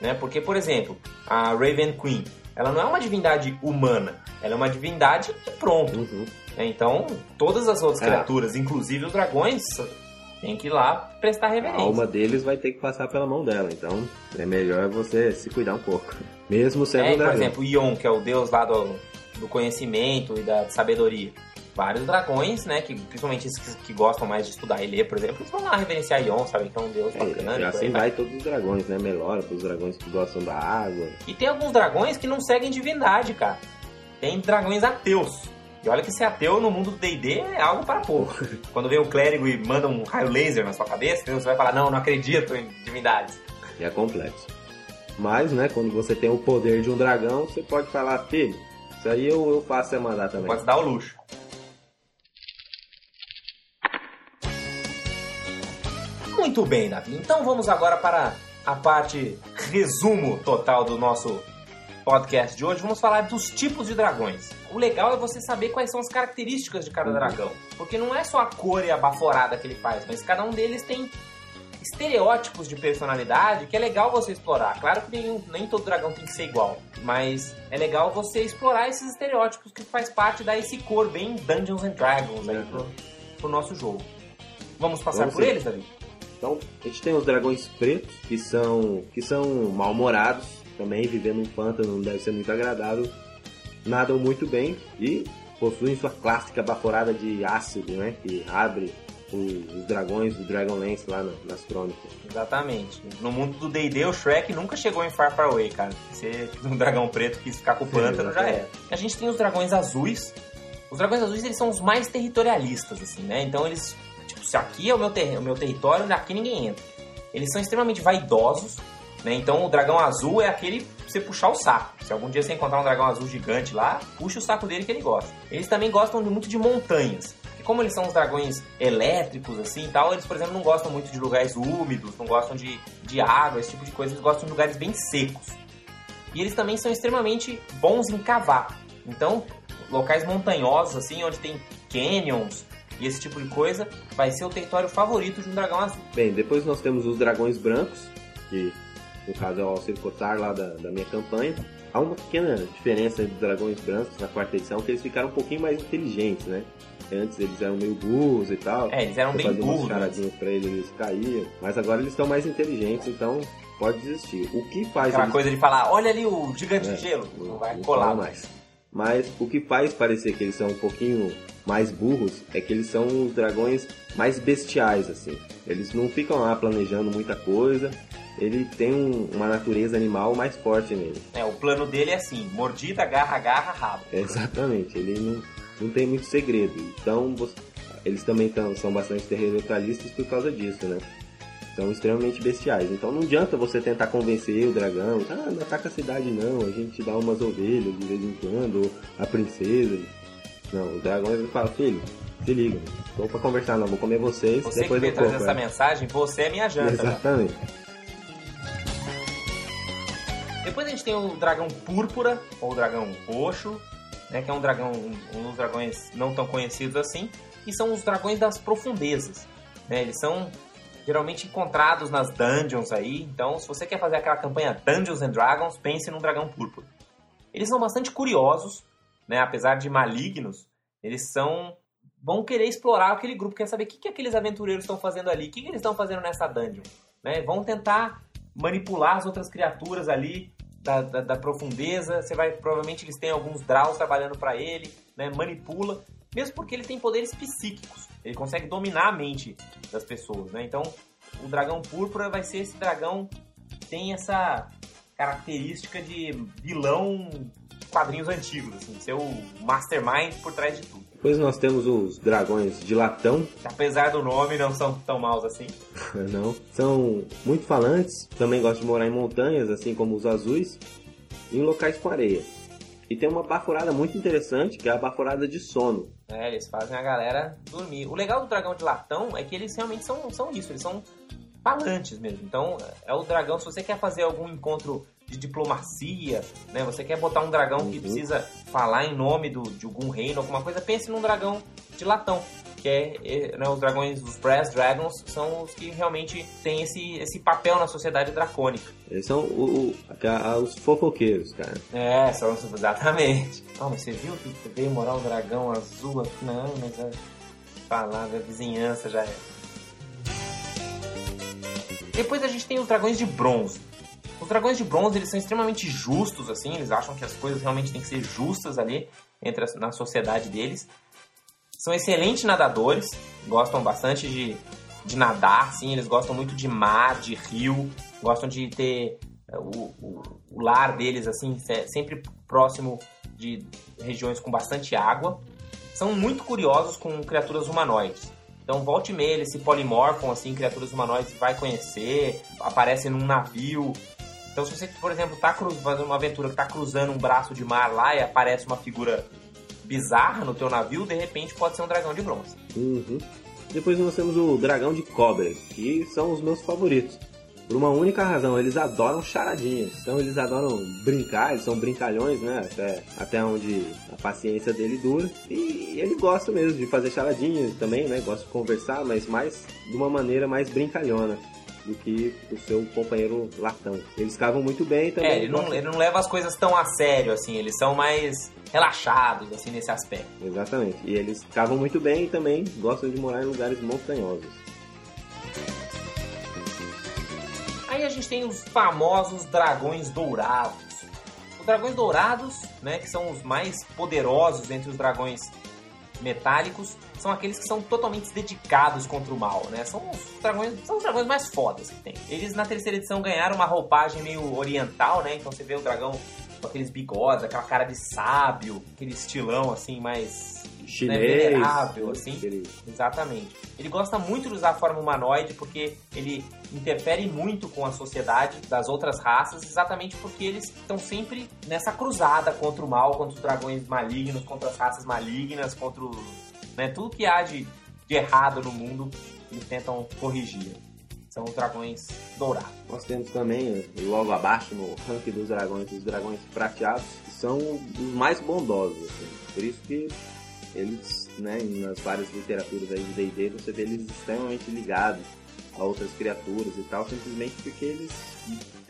Né? Porque, por exemplo, a Raven Queen, ela não é uma divindade humana, ela é uma divindade de pronto. Uhum. né? Então, todas as outras É. criaturas, inclusive os dragões, tem que ir lá prestar A reverência. alma deles vai ter que passar pela mão dela, então é melhor você se cuidar um pouco. Mesmo sendo É, um por dragão. exemplo, Ion, que é o deus lá do, do conhecimento e da sabedoria. Vários dragões, né, que principalmente esses que, que gostam mais de estudar e ler, por exemplo, eles vão lá reverenciar Ion, sabem que é um deus bacana. É, e aí assim vai. todos os dragões, né? Melhora para os dragões que gostam da água. E tem alguns dragões que não seguem divindade, cara. Tem dragões ateus. E olha que ser ateu no mundo do D&D é algo para pouco. [LAUGHS] Quando vem o clérigo e manda um raio laser na sua cabeça, você vai falar, não, não acredito em divindades. E é complexo. Mas, né, quando você tem o poder de um dragão, você pode falar, filho, isso aí eu, eu faço você mandar também. Pode dar o luxo. Muito bem, Davi. Então vamos agora para a parte resumo total do nosso podcast de hoje. Vamos falar dos tipos de dragões. O legal é você saber quais são as características de cada Uhum. dragão. Porque não é só a cor e a baforada que ele faz, mas cada um deles tem estereótipos de personalidade que é legal você explorar. Claro que nem, nem todo dragão tem que ser igual, mas é legal você explorar esses estereótipos que faz parte da esse cor bem Dungeons and Dragons aí pro, pro nosso jogo. Vamos passar Vamos por eles, Davi? Então, a gente tem os dragões pretos, que são, que são mal-humorados, também vivendo um pântano não deve ser muito agradável. Nadam muito bem e possuem sua clássica baforada de ácido, né? Que abre os dragões do Dragonlance lá na- nas crônicas. Exatamente. No mundo do D&D, o Shrek nunca chegou em Far Far Away, cara. Se um dragão preto quis ficar com o pântano, já era. A gente tem os dragões azuis. Os dragões azuis, eles são os mais territorialistas, assim, né? Então eles, se aqui é o meu, ter o meu território, aqui ninguém entra. Eles são extremamente vaidosos, né? Então o dragão azul é aquele você puxar o saco. Se algum dia você encontrar um dragão azul gigante lá, puxa o saco dele que ele gosta. Eles também gostam muito de montanhas. E como eles são os dragões elétricos, assim e tal, eles, por exemplo, não gostam muito de lugares úmidos, não gostam de, de água, esse tipo de coisa, eles gostam de lugares bem secos. E eles também são extremamente bons em cavar. Então, locais montanhosos, assim, onde tem canyons e esse tipo de coisa, vai ser o território favorito de um dragão azul. Bem, depois nós temos os dragões brancos, que no caso é o Alcir Cotar lá da, da minha campanha. Há uma pequena diferença entre os dragões brancos na quarta edição, que eles ficaram um pouquinho mais inteligentes, né? Antes eles eram meio burros e tal. É, eles eram bem burros. charadinhas pra eles, eles caíam. Mas agora eles estão mais inteligentes, então pode desistir. O que faz Aquela eles coisa de falar, olha ali o gigante É, de gelo, não vai não colar mais. Mas o que faz parecer que eles são um pouquinho mais burros é que eles são os dragões mais bestiais, assim. Eles não ficam lá planejando muita coisa. Ele tem um- uma natureza animal mais forte nele. É, o plano dele é assim, mordida, garra, garra, rabo. Exatamente. Ele não, não tem muito segredo. Então, eles também tão- são bastante territorialistas por causa disso, né? São extremamente bestiais. Então não adianta você tentar convencer o dragão. Ah, não ataca a cidade não. A gente dá umas ovelhas de vez em quando. A princesa. Não, o dragão ele fala, filho, se liga. Tô pra conversar não, vou comer vocês. Você que depois veio eu trazer essa é. mensagem, você é minha janta. né? Exatamente. Depois a gente tem o dragão púrpura, ou o dragão roxo, né, que é um dragão, um dos dragões não tão conhecidos assim, e são os dragões das profundezas. né? Eles são geralmente encontrados nas dungeons aí, então se você quer fazer aquela campanha Dungeons and Dragons, pense num dragão púrpura. Eles são bastante curiosos, né, apesar de malignos, eles são vão querer explorar aquele grupo, quer saber o que, que aqueles aventureiros estão fazendo ali, o que, que eles estão fazendo nessa dungeon. Né? Vão tentar manipular as outras criaturas ali da, da, da profundeza. Você vai, provavelmente eles têm alguns draws trabalhando para ele, né? Manipula, mesmo porque ele tem poderes psíquicos. Ele consegue dominar a mente das pessoas, né? Então, o dragão púrpura vai ser esse dragão que tem essa característica de vilão quadrinhos antigos, assim, ser o mastermind por trás de tudo. Depois nós temos os dragões de latão. Apesar do nome, não são tão maus assim. [LAUGHS] Não. São muito falantes, também gostam de morar em montanhas, assim como os azuis, e em locais com areia. E tem uma baforada muito interessante, que é a baforada de sono. É, eles fazem a galera dormir. O legal do dragão de latão é que eles realmente são, são isso, eles são falantes mesmo. Então, é o dragão, se você quer fazer algum encontro de diplomacia, né? Você quer botar um dragão que Uhum. precisa falar em nome do, de algum reino, alguma coisa, pense num dragão de latão. Que é, é, né, os dragões, os Brass Dragons, são os que realmente têm esse, esse papel na sociedade dracônica. Eles são o- o- a- os fofoqueiros, cara. É, são exatamente. Oh, mas você viu que veio morar um dragão azul aqui? Não, mas é palavra, a vizinhança já é. Depois a gente tem os dragões de bronze. Os dragões de bronze, eles são extremamente justos, assim, eles acham que as coisas realmente têm que ser justas ali entre as- na sociedade deles. São excelentes nadadores, gostam bastante de, de nadar, assim, eles gostam muito de mar, de rio, gostam de ter eh, o, o, o lar deles, assim, se- sempre próximo de regiões com bastante água. São muito curiosos com criaturas humanoides. Então, volte e meia, eles se polimorfam, assim, criaturas humanoides, vai conhecer, aparecem num navio. Então, se você, por exemplo, tá cru- fazendo uma aventura que tá cruzando um braço de mar lá e aparece uma figura bizarra no teu navio, de repente pode ser um dragão de bronze. Uhum. Depois nós temos o dragão de cobra, que são os meus favoritos. Por uma única razão, eles adoram charadinhas. Então eles adoram brincar, eles são brincalhões, né? Até, até onde a paciência dele dura. E ele gosta mesmo de fazer charadinhas também, né? Gosta de conversar, mas mais de uma maneira mais brincalhona do que o seu companheiro latão. Eles cavam muito bem também. É, ele não, ele não leva as coisas tão a sério, assim, eles são mais relaxados, assim, nesse aspecto. Exatamente. E eles cavam muito bem e também gostam de morar em lugares montanhosos. Aí a gente tem os famosos dragões dourados. Os dragões dourados, né, que são os mais poderosos entre os dragões metálicos, são aqueles que são totalmente dedicados contra o mal, né? São os dragões, são os dragões mais fodas que tem. Eles na terceira edição ganharam uma roupagem meio oriental, né? Então você vê o dragão com aqueles bigodes, aquela cara de sábio, aquele estilão assim mais Chinês. venerável, assim. aquele- Exatamente. Ele gosta muito de usar a forma humanoide porque ele interfere muito com a sociedade das outras raças, exatamente porque eles estão sempre nessa cruzada contra o mal, contra os dragões malignos, contra as raças malignas, contra o, né, tudo que há de, de errado no mundo, eles tentam corrigir. São os dragões dourados. Nós temos também, logo abaixo no ranking dos dragões, os dragões prateados, que são os mais bondosos. assim. Por isso que eles, né, nas várias literaturas aí de D&D, você vê eles extremamente ligados a outras criaturas e tal, simplesmente porque eles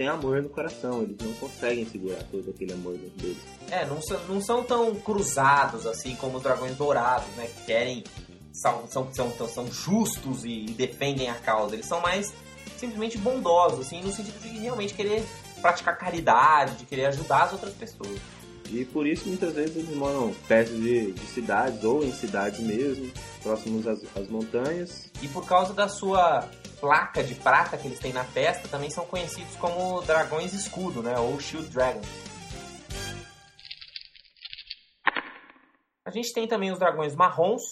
têm amor no coração, eles não conseguem segurar todo aquele amor dentro deles. É, não são, não são tão cruzados assim como os dragões dourados, né? Que querem. São, são, são, são justos e, defendem a causa. Eles são mais simplesmente bondosos, assim, no sentido de realmente querer praticar caridade, de querer ajudar as outras pessoas. E por isso muitas vezes eles moram perto de, de cidades ou em cidades mesmo, próximos às, às montanhas. E por causa da sua placa de prata que eles têm na testa, também são conhecidos como dragões escudo, né? Ou Shield Dragons. A gente tem também os dragões marrons,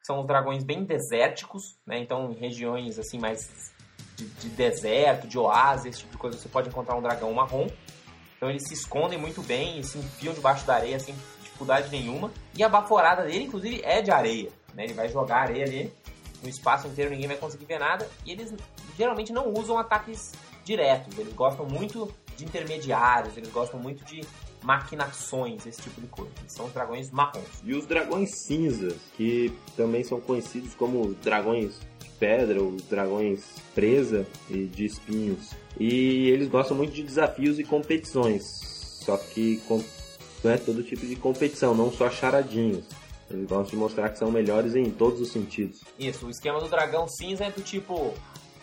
que são os dragões bem desérticos, né? Então, em regiões assim mais de, de deserto, de oásis, esse tipo de coisa, você pode encontrar um dragão marrom. Então eles se escondem muito bem e se enfiam debaixo da areia sem dificuldade nenhuma. E a baforada dele, inclusive, é de areia. Né? Ele vai jogar areia ali no espaço inteiro, ninguém vai conseguir ver nada. E eles geralmente não usam ataques diretos. Eles gostam muito de intermediários, eles gostam muito de maquinações, esse tipo de coisa. São os dragões marrons. E os dragões cinzas, que também são conhecidos como dragões de pedra ou dragões presa e de espinhos. E eles gostam muito de desafios e competições. Só que com, não é todo tipo de competição, não só charadinhos. Eles gostam de mostrar que são melhores em todos os sentidos. Isso, o esquema do dragão cinza é do tipo.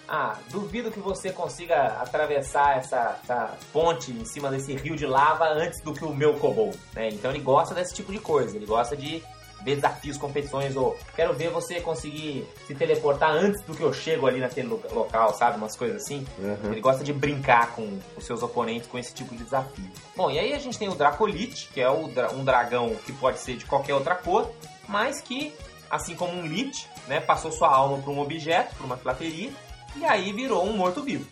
Ah, duvido que você consiga atravessar essa, essa ponte em cima desse rio de lava antes do que o meu kobold, né? Então ele gosta desse tipo de coisa, ele gosta de ver desafios, competições, ou quero ver você conseguir se teleportar antes do que eu chego ali naquele lo- local, sabe? Umas coisas assim. Uhum. Ele gosta de brincar com os seus oponentes com esse tipo de desafio. Bom, e aí a gente tem o Dracolite, que é um dragão que pode ser de qualquer outra cor, mas que, assim como um Lich, né, passou sua alma para um objeto, para uma filateria, e aí virou um morto-vivo.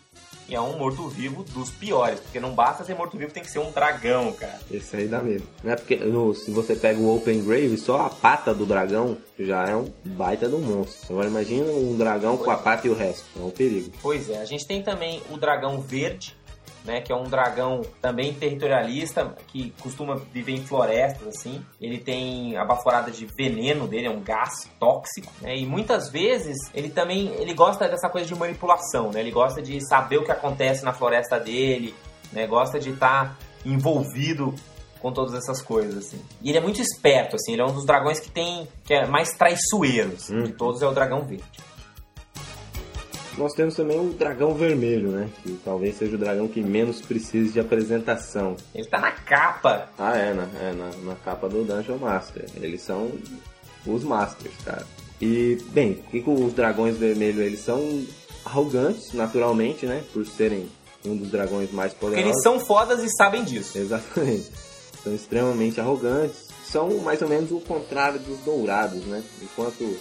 E é um morto-vivo dos piores, porque não basta ser morto-vivo, tem que ser um dragão, cara. Esse aí dá medo. Não é porque no- se você pega o Open Grave, só a pata do dragão já é um baita do monstro. Agora imagina um dragão com a pata e o resto. É um perigo. Pois é, a gente tem também o dragão verde, né, que é um dragão também territorialista, que costuma viver em florestas, assim. Ele tem a baforada de veneno dele, é um gás tóxico, né, e muitas vezes ele também ele gosta dessa coisa de manipulação, né, ele gosta de saber o que acontece na floresta dele, né, gosta de estar envolvido com todas essas coisas, assim. E ele é muito esperto, assim, ele é um dos dragões que tem, que é mais traiçoeiro, assim, Hum. de todos é o dragão verde. Nós temos também o dragão vermelho, né? Que talvez seja o dragão que menos precise de apresentação. Ele tá na capa Ah, é, na, é na, na capa do Dungeon Master. Eles são os Masters, cara. E, bem, o que, os dragões vermelhos, eles são arrogantes, naturalmente, né? Por serem um dos dragões mais Porque poderosos. eles são fodas e sabem disso. Exatamente. São extremamente arrogantes. São mais ou menos o contrário dos dourados, né? Enquanto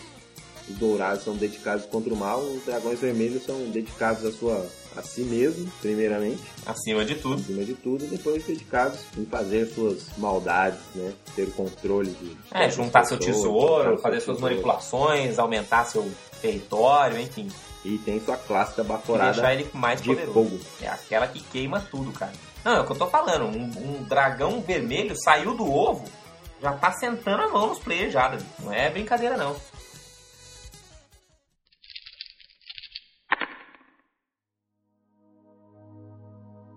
os dourados são dedicados contra o mal, os dragões vermelhos são dedicados a, sua, a si mesmo, primeiramente, Acima de tudo. acima de tudo, e depois dedicados em fazer suas maldades, né? Ter o controle de. É, juntar seu tesouro, fazer suas tesouro. manipulações, aumentar seu território, enfim. E tem sua clássica E baforada deixar ele mais de poderoso. fogo. É aquela que queima tudo, cara. Não, é o que eu tô falando. Um, um dragão vermelho saiu do ovo, já tá sentando a mão nos players já, Davi. Não é brincadeira, não.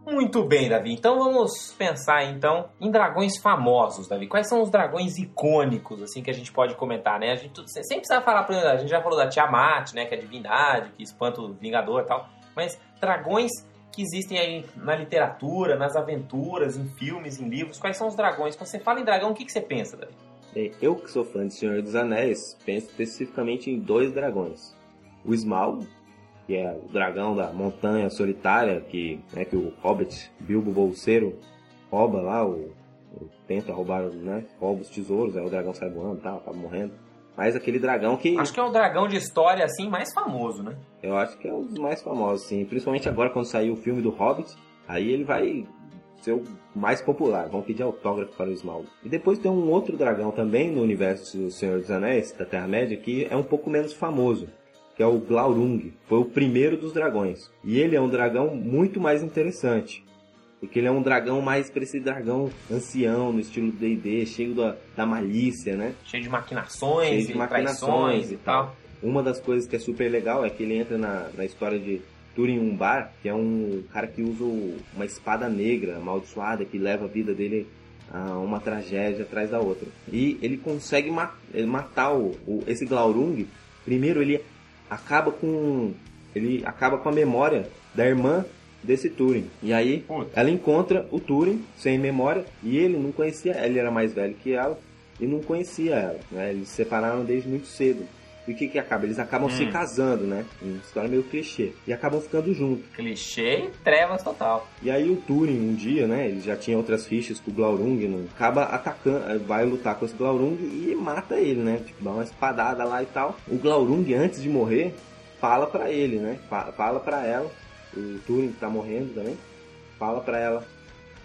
Muito bem, Davi. Então vamos pensar então em dragões famosos, Davi. Quais são os dragões icônicos assim que a gente pode comentar, né? A gente tudo- sem precisar falar, por a gente já falou da Tiamat, né, que é a divindade, que espanta o vingador e tal, mas dragões que existem aí na literatura, nas aventuras, em filmes, em livros. Quais são os dragões? Quando você fala em dragão, o que, que você pensa, Davi? Bem, Eu que sou fã de Senhor dos Anéis, penso especificamente em dois dragões. O Smaug, que é o dragão da montanha solitária, que, né, que o Hobbit, Bilbo Bolseiro, rouba lá, o, o- tenta roubar, né, rouba os tesouros, aí o dragão sai voando e tal, acaba morrendo. Mas aquele dragão que Acho que é o dragão de história assim mais famoso, né? eu acho que é um dos mais famosos, sim. Principalmente agora quando sair o filme do Hobbit, aí ele vai ser o mais popular. Vão pedir autógrafo para o Smaug. E depois tem um outro dragão também no universo do Senhor dos Anéis, da Terra-média, que é um pouco menos famoso. Que é o Glaurung. Foi o primeiro dos dragões. E ele é um dragão muito mais interessante. Porque ele é um dragão mais para esse dragão ancião, no estilo D&D, cheio da, da malícia, né? Cheio de maquinações Cheio de e maquinações e e tal. Uma das coisas que é super legal é que ele entra na, na história de Turin Umbar, que é um cara que usa uma espada negra amaldiçoada que leva a vida dele a uma tragédia atrás da outra. E ele consegue ma- matar o, o- esse Glaurung. Primeiro ele acaba com ele acaba com a memória da irmã desse Turing. E aí ela encontra o Turing sem memória e ele não conhecia, ele era mais velho que ela e não conhecia ela, né? Eles se separaram desde muito cedo. E o que que acaba? Eles acabam se Hum. casando, né? Uma história meio clichê. E acabam ficando juntos. Clichê e trevas total. E aí o Turing, um dia, né? Ele já tinha outras fichas com o Glaurung, né, acaba atacando, eh, vai lutar com esse Glaurung e mata ele, né? Tipo, dá uma espadada lá e tal. O Glaurung, antes de morrer, fala pra ele, né? Fa- Fala pra ela, o Turing que tá morrendo também, fala pra ela,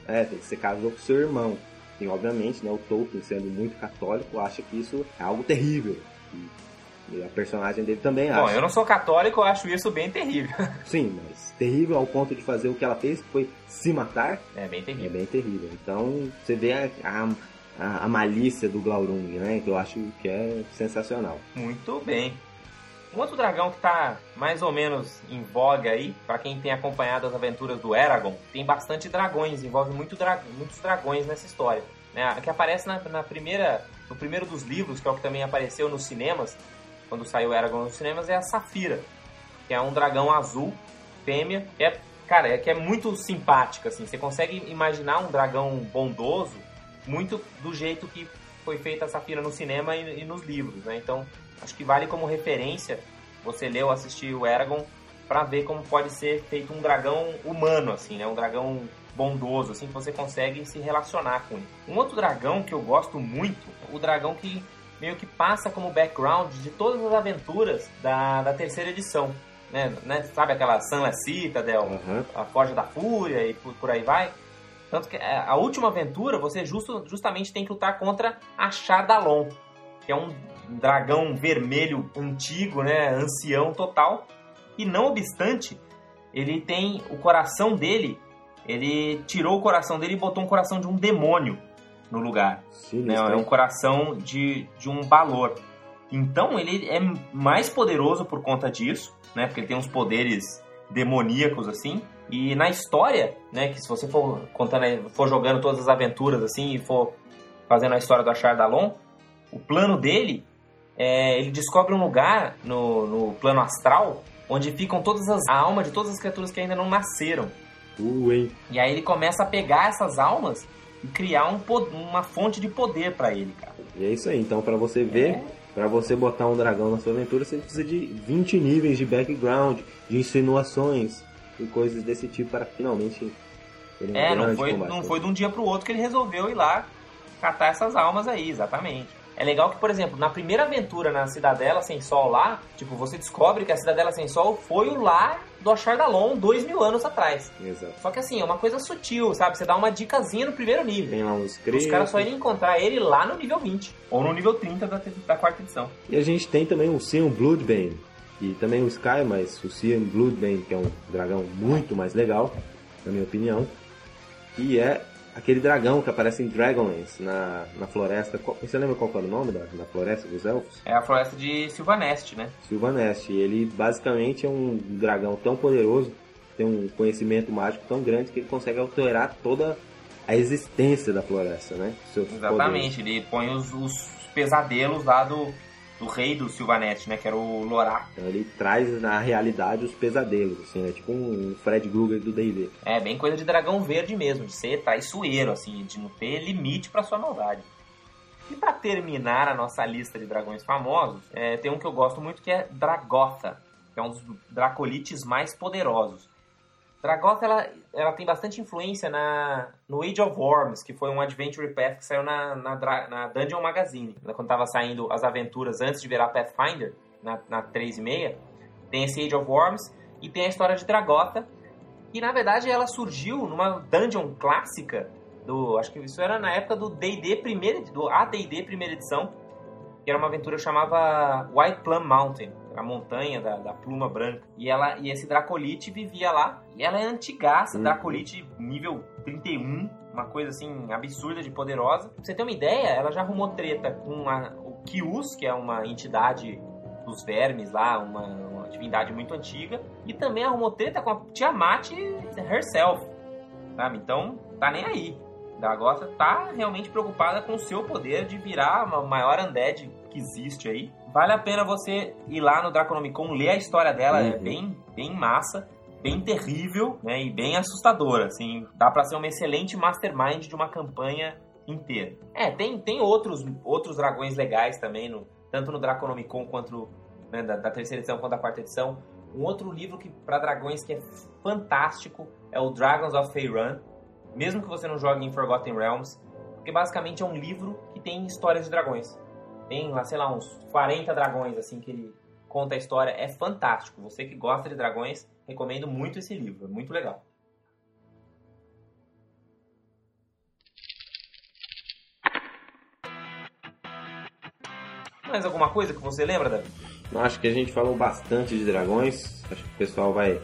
é, você casou com seu irmão. E obviamente, né, o Tolkien, sendo muito católico, acha que isso é algo terrível. E- E a personagem dele também acha. Bom, eu não sou católico, eu acho isso bem terrível. [LAUGHS] Sim, mas terrível ao ponto de fazer o que ela fez, que foi se matar, É bem é terrível. bem terrível. Então, você vê a, a, a- malícia do Glaurung, né? Que eu acho que é sensacional. Muito bem. Um outro dragão que tá mais ou menos em voga aí, pra quem tem acompanhado as aventuras do Eragon, tem bastante dragões, envolve muito dra- muitos dragões nessa história. Né? Que aparece na, na primeira, no primeiro dos livros, que é o que também apareceu nos cinemas, quando saiu Eragon nos cinemas, é a Safira, que é um dragão azul, fêmea, é, cara, é que é muito simpática, assim. Você consegue imaginar um dragão bondoso muito do jeito que foi feita a Safira no cinema e, e nos livros, né? Então, acho que vale como referência você ler ou assistir o Eragon para ver como pode ser feito um dragão humano, assim, né? Um dragão bondoso, assim, que você consegue se relacionar com ele. Um outro dragão que eu gosto muito, o dragão que meio que passa como background de todas as aventuras da, da terceira edição, né, né, sabe aquela Sunless Citadel, Aham. a Forja da Fúria e por, por aí vai. Tanto que é, a última aventura você justo, justamente tem que lutar contra a Chardalon, que é um dragão vermelho antigo, né, ancião total. E não obstante, ele tem o coração dele, ele tirou o coração dele e botou um coração de um demônio no lugar né? Sinistro, É um coração de, de um valor. Então ele é mais poderoso por conta disso, né? Porque ele tem uns poderes demoníacos assim. E na história, né? Que se você for contando, for jogando todas as aventuras assim e for fazendo a história do Achardalon, o plano dele é ele descobre um lugar no, no plano astral onde ficam todas as a alma de todas as criaturas que ainda não nasceram. Uh? E aí ele começa a pegar essas almas e criar um, uma fonte de poder pra ele, cara. E é isso aí. Então, pra você ver, É. pra você botar um dragão na sua aventura, você precisa de 20 níveis de background, de insinuações e coisas desse tipo para finalmente É, não foi, combate. não foi de um dia pro outro que ele resolveu ir lá catar essas almas aí, exatamente. É legal que, por exemplo, na primeira aventura na Cidadela Sem Sol lá, tipo, você descobre que a Cidadela Sem Sol foi o lar do Achardalon dois mil anos atrás. Exato. Só que assim, é uma coisa sutil, sabe? Você dá uma dicasinha no primeiro nível. Tem lá uns Os caras só irem encontrar ele lá no nível 20. Ou no nível 30 da, da quarta edição. E a gente tem também o Sion Bloodbane. E também o Sky, mas o Sion Bloodbane, que é um dragão muito mais legal, na minha opinião. E é aquele dragão que aparece em Dragonlance, na, na floresta. Qual- você lembra qual era o nome da, da floresta dos elfos? É a floresta de Sylvanest, né? Sylvanest. E ele basicamente é um dragão tão poderoso, tem um conhecimento mágico tão grande que ele consegue alterar toda a existência da floresta, né? Seus poderes. Exatamente, ele põe os, os pesadelos lá do, do rei do Sylvanest, né? Que era o Lorac. Então ele traz na realidade os pesadelos, assim, né? Tipo um Fred Krueger do D&D. É bem coisa de dragão verde mesmo, de ser traiçoeiro, assim, de não ter limite pra sua maldade. E pra terminar a nossa lista de dragões famosos, é, tem um que eu gosto muito que é Dragotha, que é um dos dracolites mais poderosos. Dragotha ela, ela tem bastante influência na, no Age of Worms, que foi um Adventure Path que saiu na, na, na Dungeon Magazine. né, Quando tava saindo as aventuras antes de virar Pathfinder, na, na 3.6, tem esse Age of Worms e tem a história de Dragotha, e na verdade ela surgiu numa dungeon clássica do, acho que isso era na época do D&D primeira, do AD&D primeira edição, que era uma aventura que chamava White Plum Mountain, a montanha da, da pluma branca. E ela e esse Dracolite vivia lá, e ela é antigaça, Uhum. Dracolite nível 31, uma coisa assim absurda de poderosa. Pra você ter uma ideia, ela já arrumou treta com a, o Kius, que é uma entidade dos vermes lá, uma, uma divindade muito antiga, e também arrumou treta com a Tiamat herself, sabe? Então, tá nem aí. Dagotha tá realmente preocupada com o seu poder de virar a maior undead que existe aí. Vale a pena você ir lá no Draconomicon, ler a história dela, é Uhum. bem, bem massa, bem terrível, né, e bem assustadora, assim. Dá pra ser uma excelente mastermind de uma campanha inteira. É, tem, tem outros, outros dragões legais também, no, tanto no Draconomicon quanto no, né, da, da terceira edição quanto da quarta edição. Um outro livro que para dragões que é fantástico é o Dragons of Faerun, mesmo que você não jogue em Forgotten Realms, porque basicamente é um livro que tem histórias de dragões. Tem lá, sei lá, uns 40 dragões assim que ele conta a história, é fantástico. Você que gosta de dragões, recomendo muito esse livro, é muito legal. Mais alguma coisa que você lembra, Davi? Acho que a gente falou bastante de dragões. Acho que o pessoal vai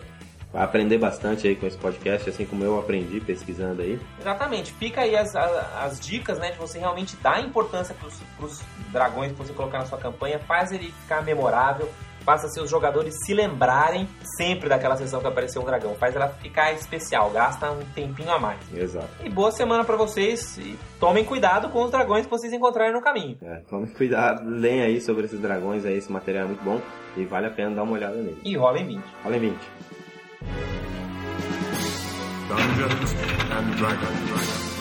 aprender bastante aí com esse podcast, assim como eu aprendi pesquisando aí. Exatamente. Fica aí as, as dicas, né, de você realmente dar importância pros, pros dragões que você colocar na sua campanha, faz ele ficar memorável, faça seus jogadores se lembrarem sempre daquela sessão que apareceu um dragão, faz ela ficar especial, gasta um tempinho a mais. Exato. E boa semana pra vocês e tomem cuidado com os dragões que vocês encontrarem no caminho. É, tome cuidado, leem aí sobre esses dragões aí, esse material é muito bom e vale a pena dar uma olhada nele. E rolem 20. Olha 20. Dungeons and Dragons.